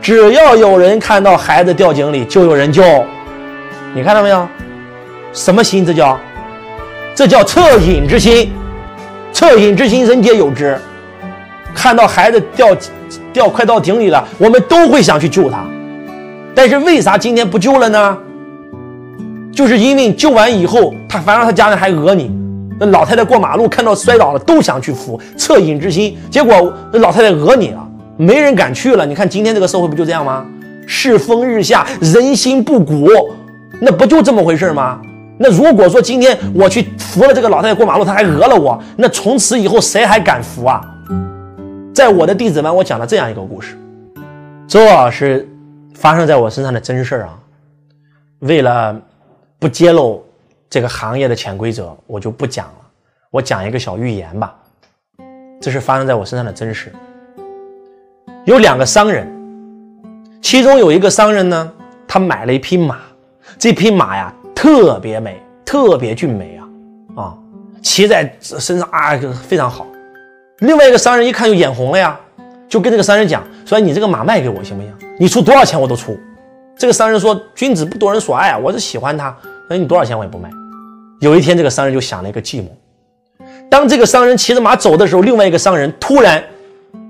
只要有人看到孩子掉井里，就有人救。你看到没有？什么心？这叫？这叫恻隐之心。恻隐之心，人皆有之。看到孩子掉掉快到井里了，我们都会想去救他。但是为啥今天不救了呢？就是因为救完以后，他反而他家人还讹你。那老太太过马路看到摔倒了，都想去扶，恻隐之心。结果那老太太讹你了，没人敢去了。你看今天这个社会不就这样吗？世风日下，人心不古，那不就这么回事吗？那如果说今天我去扶了这个老太太过马路，她还讹了我，那从此以后谁还敢扶啊？在我的弟子们，我讲了这样一个故事，这是发生在我身上的真事儿啊。为了不揭露这个行业的潜规则，我就不讲了。我讲一个小寓言吧。这是发生在我身上的真事。有两个商人，其中有一个商人呢，他买了一匹马，这匹马呀。特别美，特别俊美啊！啊，骑在身上啊，非常好。另外一个商人一看就眼红了呀，就跟这个商人讲说：“你这个马卖给我行不行？你出多少钱我都出。”这个商人说：“君子不夺人所爱，我是喜欢他，那你多少钱我也不卖。”有一天，这个商人就想了一个计谋。当这个商人骑着马走的时候，另外一个商人突然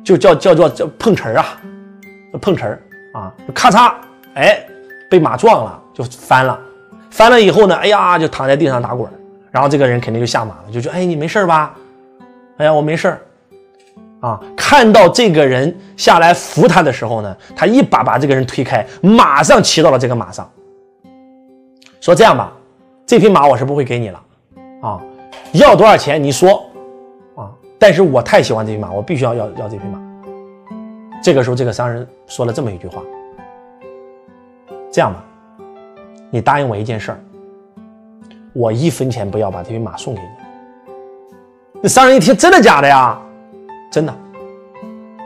就叫叫做叫碰瓷儿啊，碰瓷儿啊，咔嚓，哎，被马撞了，就翻了。翻了以后呢，哎呀，就躺在地上打滚然后这个人肯定就下马了，就说：“哎，你没事吧？”“哎呀，我没事啊，看到这个人下来扶他的时候呢，他一把把这个人推开，马上骑到了这个马上，说：“这样吧，这匹马我是不会给你了啊，要多少钱你说啊？但是我太喜欢这匹马，我必须要要要这匹马。”这个时候，这个商人说了这么一句话：“这样吧。”你答应我一件事儿，我一分钱不要，把这匹马送给你。那商人一听，真的假的呀？真的。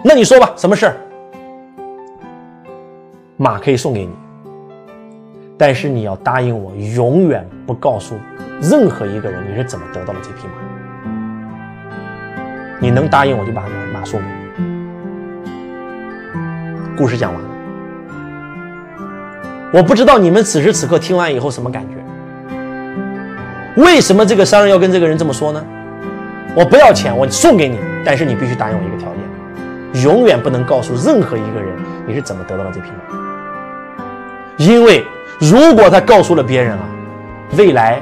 那你说吧，什么事儿？马可以送给你，但是你要答应我，永远不告诉任何一个人你是怎么得到了这匹马。你能答应我就把马送给你。故事讲完了。我不知道你们此时此刻听完以后什么感觉？为什么这个商人要跟这个人这么说呢？我不要钱，我送给你，但是你必须答应我一个条件，永远不能告诉任何一个人你是怎么得到了这匹马。因为如果他告诉了别人了，未来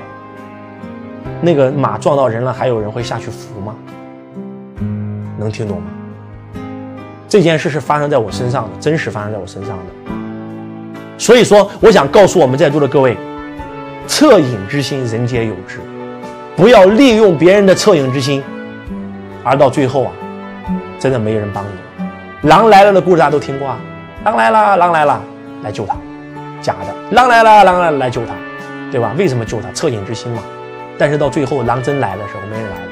那个马撞到人了，还有人会下去扶吗？能听懂吗？这件事是发生在我身上的，真实发生在我身上的。所以说，我想告诉我们在座的各位，恻隐之心，人皆有之，不要利用别人的恻隐之心，而到最后啊，真的没人帮你。狼来了的故事大家都听过啊，狼来了，狼来了，来救他，假的，狼来了，狼来了来救他，对吧？为什么救他？恻隐之心嘛。但是到最后，狼真来的时候，没人来了。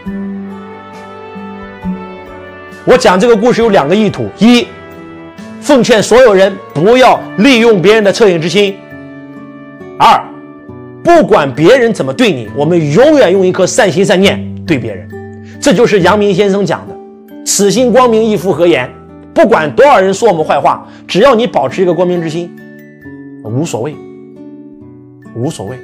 我讲这个故事有两个意图：一。奉劝所有人不要利用别人的恻隐之心。二，不管别人怎么对你，我们永远用一颗善心善念对别人。这就是阳明先生讲的“此心光明，亦复何言”。不管多少人说我们坏话，只要你保持一个光明之心，无所谓，无所谓。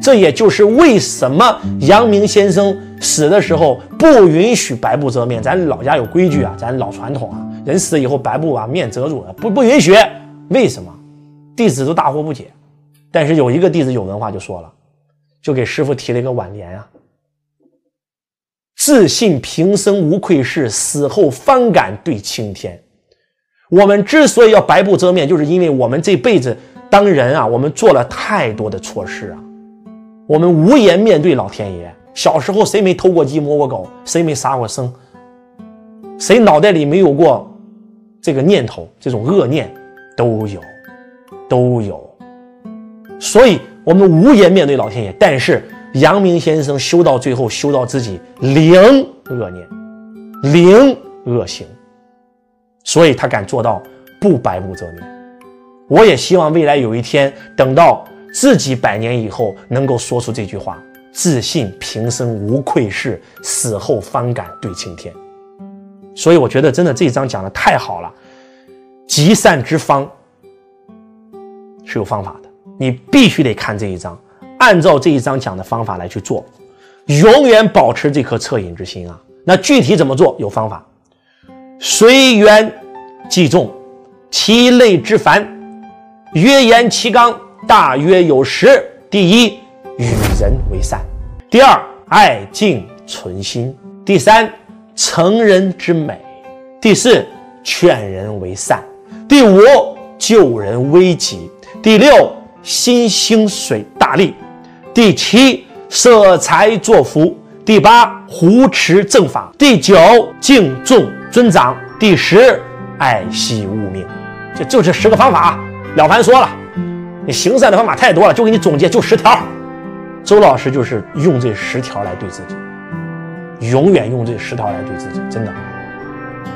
这也就是为什么阳明先生死的时候不允许白布遮面。咱老家有规矩啊，咱老传统啊。人死了以后，白布把面遮住了，不不允许。为什么？弟子都大惑不解。但是有一个弟子有文化，就说了，就给师傅提了一个挽联啊：自信平生无愧事，死后方敢对青天。我们之所以要白布遮面，就是因为我们这辈子当人啊，我们做了太多的错事啊，我们无颜面对老天爷。小时候谁没偷过鸡摸过狗？谁没杀过生？谁脑袋里没有过？这个念头，这种恶念，都有，都有，所以我们无颜面对老天爷。但是阳明先生修到最后，修到自己零恶念，零恶行，所以他敢做到不白布遮面。我也希望未来有一天，等到自己百年以后，能够说出这句话：自信平生无愧事，死后方敢对青天。所以我觉得真的这一章讲的太好了，积善之方是有方法的，你必须得看这一章，按照这一章讲的方法来去做，永远保持这颗恻隐之心啊。那具体怎么做？有方法，随缘即重，其类之繁，约言其纲，大约有十。第一，与人为善；第二，爱敬存心；第三，成人之美；第四，劝人为善；第五，救人危急；第六，心兴水大利；第七，舍财作福；第八，扶持正法；第九，敬重尊长；第十，爱惜物命。这就这十个方法。了凡说了。你行善的方法太多了，就给你总结就十条。周老师就是用这十条来对自己，永远用这十条来对自己。真的，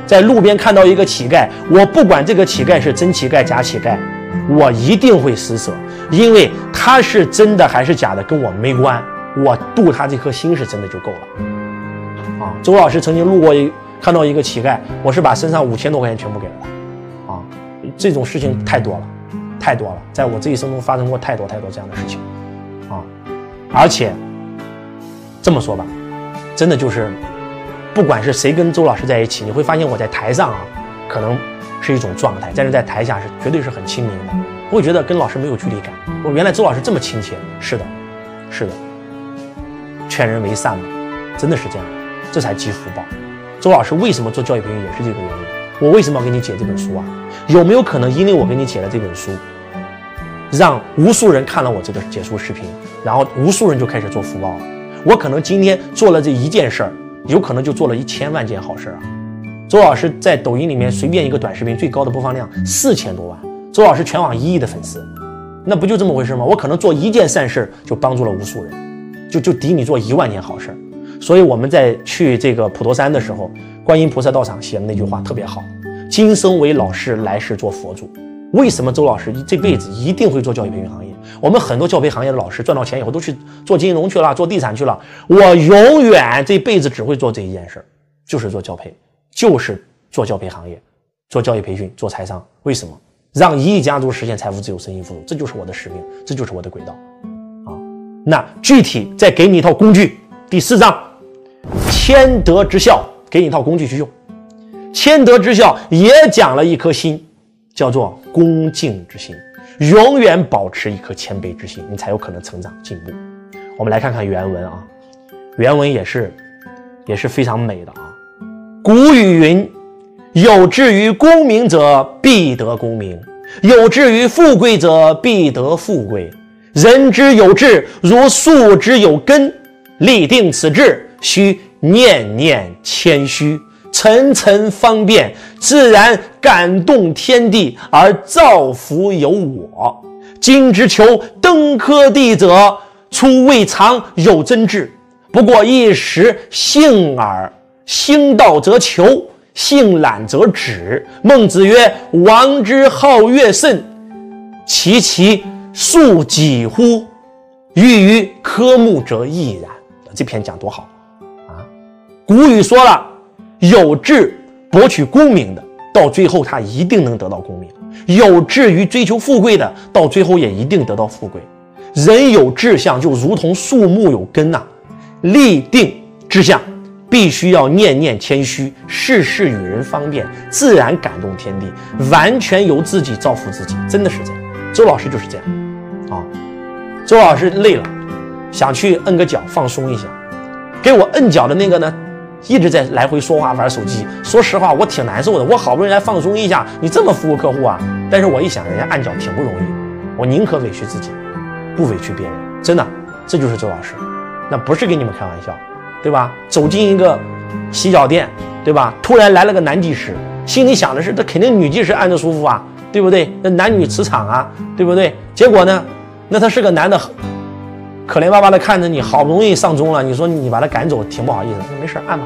在路边看到一个乞丐，我不管这个乞丐是真乞丐假乞丐，我一定会施舍，因为他是真的还是假的跟我没关，我度他这颗心是真的就够了。啊，周老师曾经路过一看到一个乞丐，我是把身上五千多块钱全部给了他。啊，这种事情太多了。太多了，在我这一生中发生过太多太多这样的事情，啊，而且这么说吧，真的就是，不管是谁跟周老师在一起，你会发现我在台上啊，可能是一种状态，但是在台下是绝对是很亲民的，我会觉得跟老师没有距离感。我原来周老师这么亲切，是的，是的，劝人为善嘛，真的是这样，这才积福报。周老师为什么做教育培训也是这个原因。我为什么要给你解这本书啊？有没有可能因为我给你解了这本书，让无数人看了我这个解说视频，然后无数人就开始做福报了？我可能今天做了这一件事儿，有可能就做了一千万件好事儿啊！周老师在抖音里面随便一个短视频最高的播放量四千多万，周老师全网一亿的粉丝，那不就这么回事吗？我可能做一件善事就帮助了无数人，就就抵你做一万件好事儿。所以我们在去这个普陀山的时候。观音菩萨道场写的那句话特别好：“今生为老师，来世做佛祖。”为什么周老师这辈子一定会做教育培训行业？我们很多教培行业的老师赚到钱以后都去做金融去了，做地产去了。我永远这辈子只会做这一件事，就是做教培，就是做教培行业，做教育培训，做财商。为什么？让一亿家族实现财富自由、身心富足，这就是我的使命，这就是我的轨道。啊，那具体再给你一套工具。第四章，谦德之孝。给你一套工具去用，谦德之孝也讲了一颗心，叫做恭敬之心，永远保持一颗谦卑之心，你才有可能成长进步。我们来看看原文啊，原文也是也是非常美的啊。古语云：“有志于功名者，必得功名；有志于富贵者，必得富贵。人之有志，如树之有根。立定此志，须。”念念谦虚，层层方便，自然感动天地而造福有我。今之求登科第者，初未尝有真志，不过一时兴耳。兴道则求，兴懒则止。孟子曰：“王之好乐甚，其其数几乎？欲于科目者亦然。”这篇讲多好。古语说了，有志博取功名的，到最后他一定能得到功名；有志于追求富贵的，到最后也一定得到富贵。人有志向，就如同树木有根呐。立定志向，必须要念念谦虚，事事与人方便，自然感动天地，完全由自己造福自己，真的是这样。周老师就是这样啊。周老师累了，想去摁个脚放松一下，给我摁脚的那个呢？一直在来回说话玩手机，说实话我挺难受的。我好不容易来放松一下，你这么服务客户啊？但是我一想，人家按脚挺不容易，我宁可委屈自己，不委屈别人。真的，这就是周老师，那不是跟你们开玩笑，对吧？走进一个洗脚店，对吧？突然来了个男技师，心里想的是，这肯定女技师按着舒服啊，对不对？那男女磁场啊，对不对？结果呢，那他是个男的。可怜巴巴的看着你，好不容易上钟了，你说你把他赶走，挺不好意思。那没事按吧。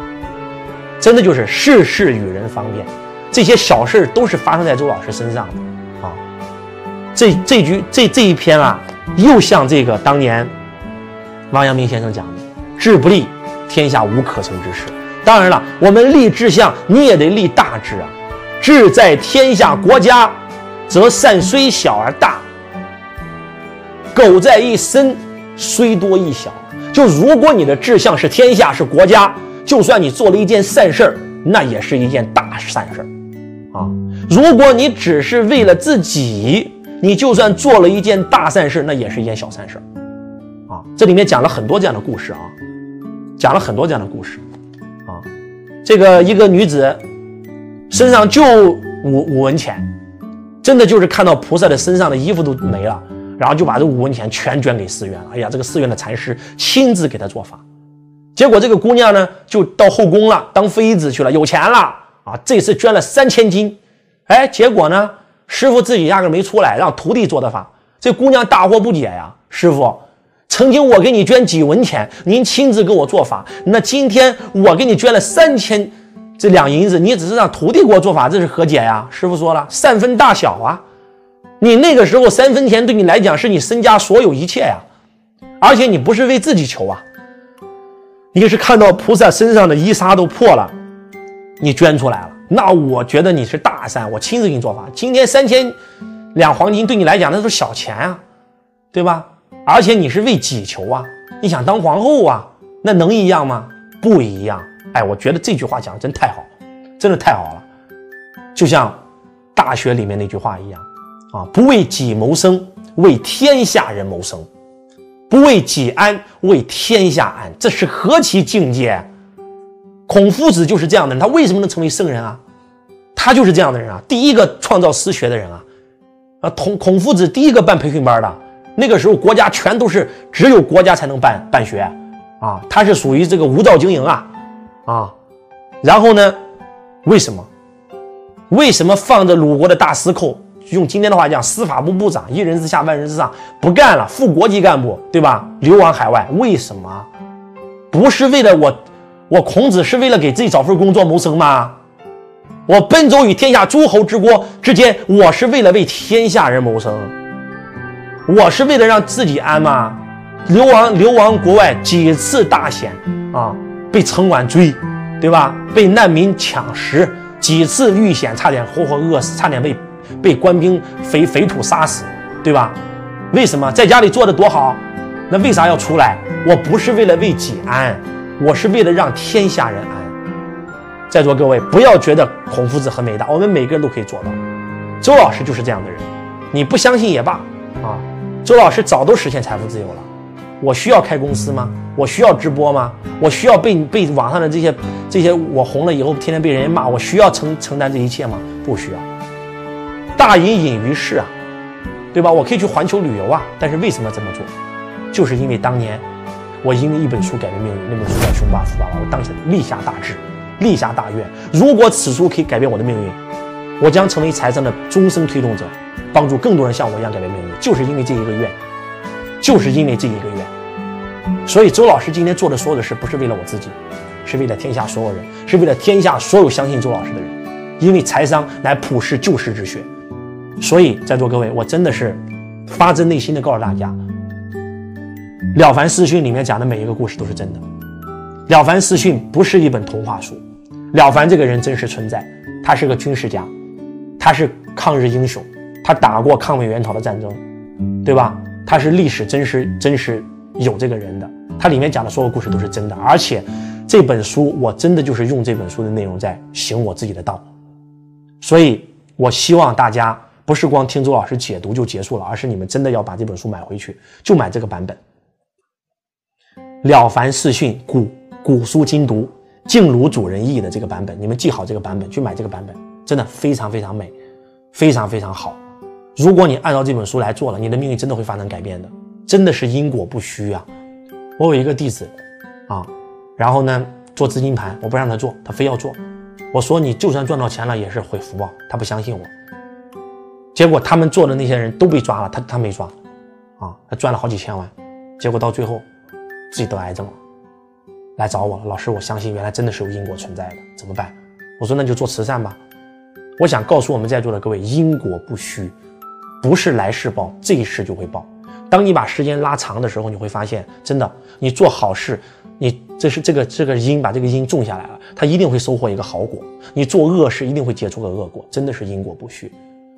真的就是事事与人方便，这些小事都是发生在周老师身上的啊。这这句这这一篇啊，又像这个当年王阳明先生讲的：“志不立，天下无可成之事。”当然了，我们立志向，你也得立大志啊。志在天下国家，则善虽小而大；苟在一身，虽多亦小。就如果你的志向是天下是国家，就算你做了一件善事儿，那也是一件大善事儿啊。如果你只是为了自己，你就算做了一件大善事，那也是一件小善事儿啊。这里面讲了很多这样的故事啊，讲了很多这样的故事啊。这个一个女子身上就五五文钱，真的就是看到菩萨的身上的衣服都没了。然后就把这五文钱全捐给寺院了。哎呀，这个寺院的禅师亲自给他做法，结果这个姑娘呢就到后宫了，当妃子去了，有钱了啊！这次捐了三千金，哎，结果呢，师傅自己压根没出来，让徒弟做的法。这姑娘大惑不解呀，师傅，曾经我给你捐几文钱，您亲自给我做法，那今天我给你捐了三千这两银子，你只是让徒弟给我做法，这是何解呀？师傅说了，善分大小啊。你那个时候三分钱对你来讲是你身家所有一切呀，而且你不是为自己求啊，你是看到菩萨身上的衣纱都破了，你捐出来了，那我觉得你是大善，我亲自给你做法。今天三千两黄金对你来讲那都是小钱啊，对吧？而且你是为己求啊，你想当皇后啊，那能一样吗？不一样。哎，我觉得这句话讲的真太好，真的太好了，就像《大学》里面那句话一样。啊，不为己谋生，为天下人谋生；不为己安，为天下安。这是何其境界！孔夫子就是这样的人，他为什么能成为圣人啊？他就是这样的人啊，第一个创造私学的人啊！啊，孔孔夫子第一个办培训班的，那个时候国家全都是只有国家才能办办学啊，他是属于这个无照经营啊啊。然后呢，为什么？为什么放着鲁国的大司寇？用今天的话讲，司法部部长一人之下万人之上不干了，副国级干部对吧？流亡海外，为什么？不是为了我，我孔子是为了给自己找份工作谋生吗？我奔走于天下诸侯之国之间，我是为了为天下人谋生，我是为了让自己安吗？流亡流亡国外几次大险啊，被城管追，对吧？被难民抢食，几次遇险，差点活活饿死，差点被。被官兵匪匪土杀死，对吧？为什么在家里做的多好？那为啥要出来？我不是为了为己安，我是为了让天下人安。在座各位，不要觉得孔夫子很伟大，我们每个人都可以做到。周老师就是这样的人，你不相信也罢啊。周老师早都实现财富自由了。我需要开公司吗？我需要直播吗？我需要被被网上的这些这些我红了以后天天被人家骂，我需要承承担这一切吗？不需要。大隐隐于市啊，对吧？我可以去环球旅游啊，但是为什么这么做？就是因为当年我因为一本书改变命运，那本书叫《穷爸富爸爸》，我当下立下大志，立下大愿。如果此书可以改变我的命运，我将成为财商的终身推动者，帮助更多人像我一样改变命运。就是因为这一个愿，就是因为这一个愿。所以周老师今天做的所有的事，不是为了我自己，是为了天下所有人，是为了天下所有相信周老师的人。因为财商乃普世救世之学。所以，在座各位，我真的是发自内心的告诉大家，《了凡四训》里面讲的每一个故事都是真的，《了凡四训》不是一本童话书。了凡这个人真实存在，他是个军事家，他是抗日英雄，他打过抗美援朝的战争，对吧？他是历史真实真实有这个人的，他里面讲的所有故事都是真的。而且这本书，我真的就是用这本书的内容在行我自己的道，所以我希望大家。不是光听周老师解读就结束了，而是你们真的要把这本书买回去，就买这个版本《了凡四训》古古书精读，静如主人意的这个版本，你们记好这个版本，去买这个版本，真的非常非常美，非常非常好。如果你按照这本书来做了，你的命运真的会发生改变的，真的是因果不虚啊！我有一个弟子啊，然后呢做资金盘，我不让他做，他非要做，我说你就算赚到钱了也是毁福报，他不相信我。结果他们做的那些人都被抓了，他他没抓，啊，他赚了好几千万，结果到最后自己得癌症了，来找我了。老师，我相信原来真的是有因果存在的，怎么办？我说那就做慈善吧。我想告诉我们在座的各位，因果不虚，不是来世报，这一世就会报。当你把时间拉长的时候，你会发现，真的，你做好事，你这是这个这个因把这个因种下来了，它一定会收获一个好果；你做恶事，一定会结出个恶果，真的是因果不虚。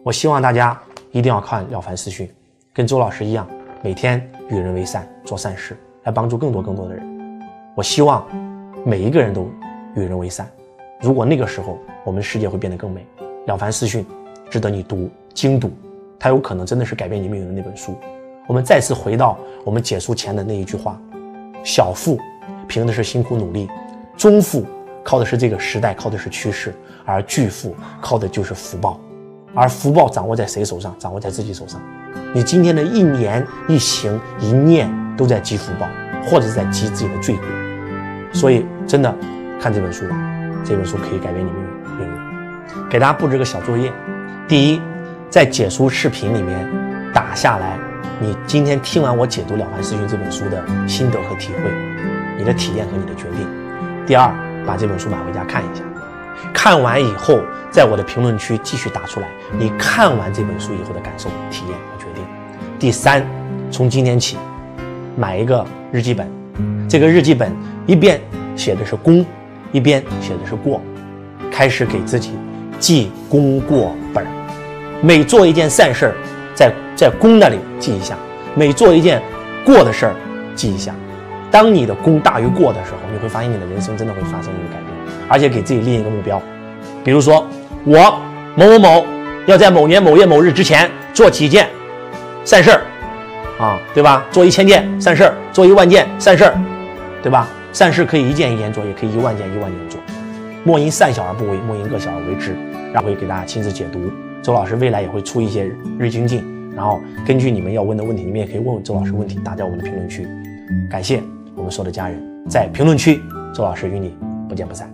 我希望大家一定要看《了凡四训》，跟周老师一样，每天与人为善，做善事，来帮助更多更多的人。我希望每一个人都与人为善。如果那个时候，我们世界会变得更美。《了凡四训》值得你读精读，它有可能真的是改变你命运的那本书。我们再次回到我们结束前的那一句话：小富凭的是辛苦努力，中富靠的是这个时代，靠的是趋势，而巨富靠的就是福报。而福报掌握在谁手上？掌握在自己手上。你今天的一年一行一念都在积福报，或者是在积自己的罪过。所以，真的看这本书吧，这本书可以改变你命。命运。给大家布置个小作业：第一，在解说视频里面打下来。你今天听完我解读《了凡四训》这本书的心得和体会，你的体验和你的决定。第二，把这本书买回家看一下，看完以后，在我的评论区继续打出来你看完这本书以后的感受、体验和决定。第三，从今天起，买一个日记本，这个日记本一边写的是功，一边写的是过，开始给自己记功过本每做一件善事儿。在在功那里记一下，每做一件过的事儿记一下。当你的功大于过的时候，你会发现你的人生真的会发生一个改变，而且给自己立一个目标，比如说我某某某要在某年某月某日之前做几件善事儿，啊，对吧？做一千件善事儿，做一万件善事儿，对吧？善事可以一件一件做，也可以一万件一万件做。莫因善小而不为，莫因恶小而为之。然后会给大家亲自解读。周老师未来也会出一些日精进，然后根据你们要问的问题，你们也可以问问周老师问题，打在我们的评论区。感谢我们所有的家人在评论区，周老师与你不见不散。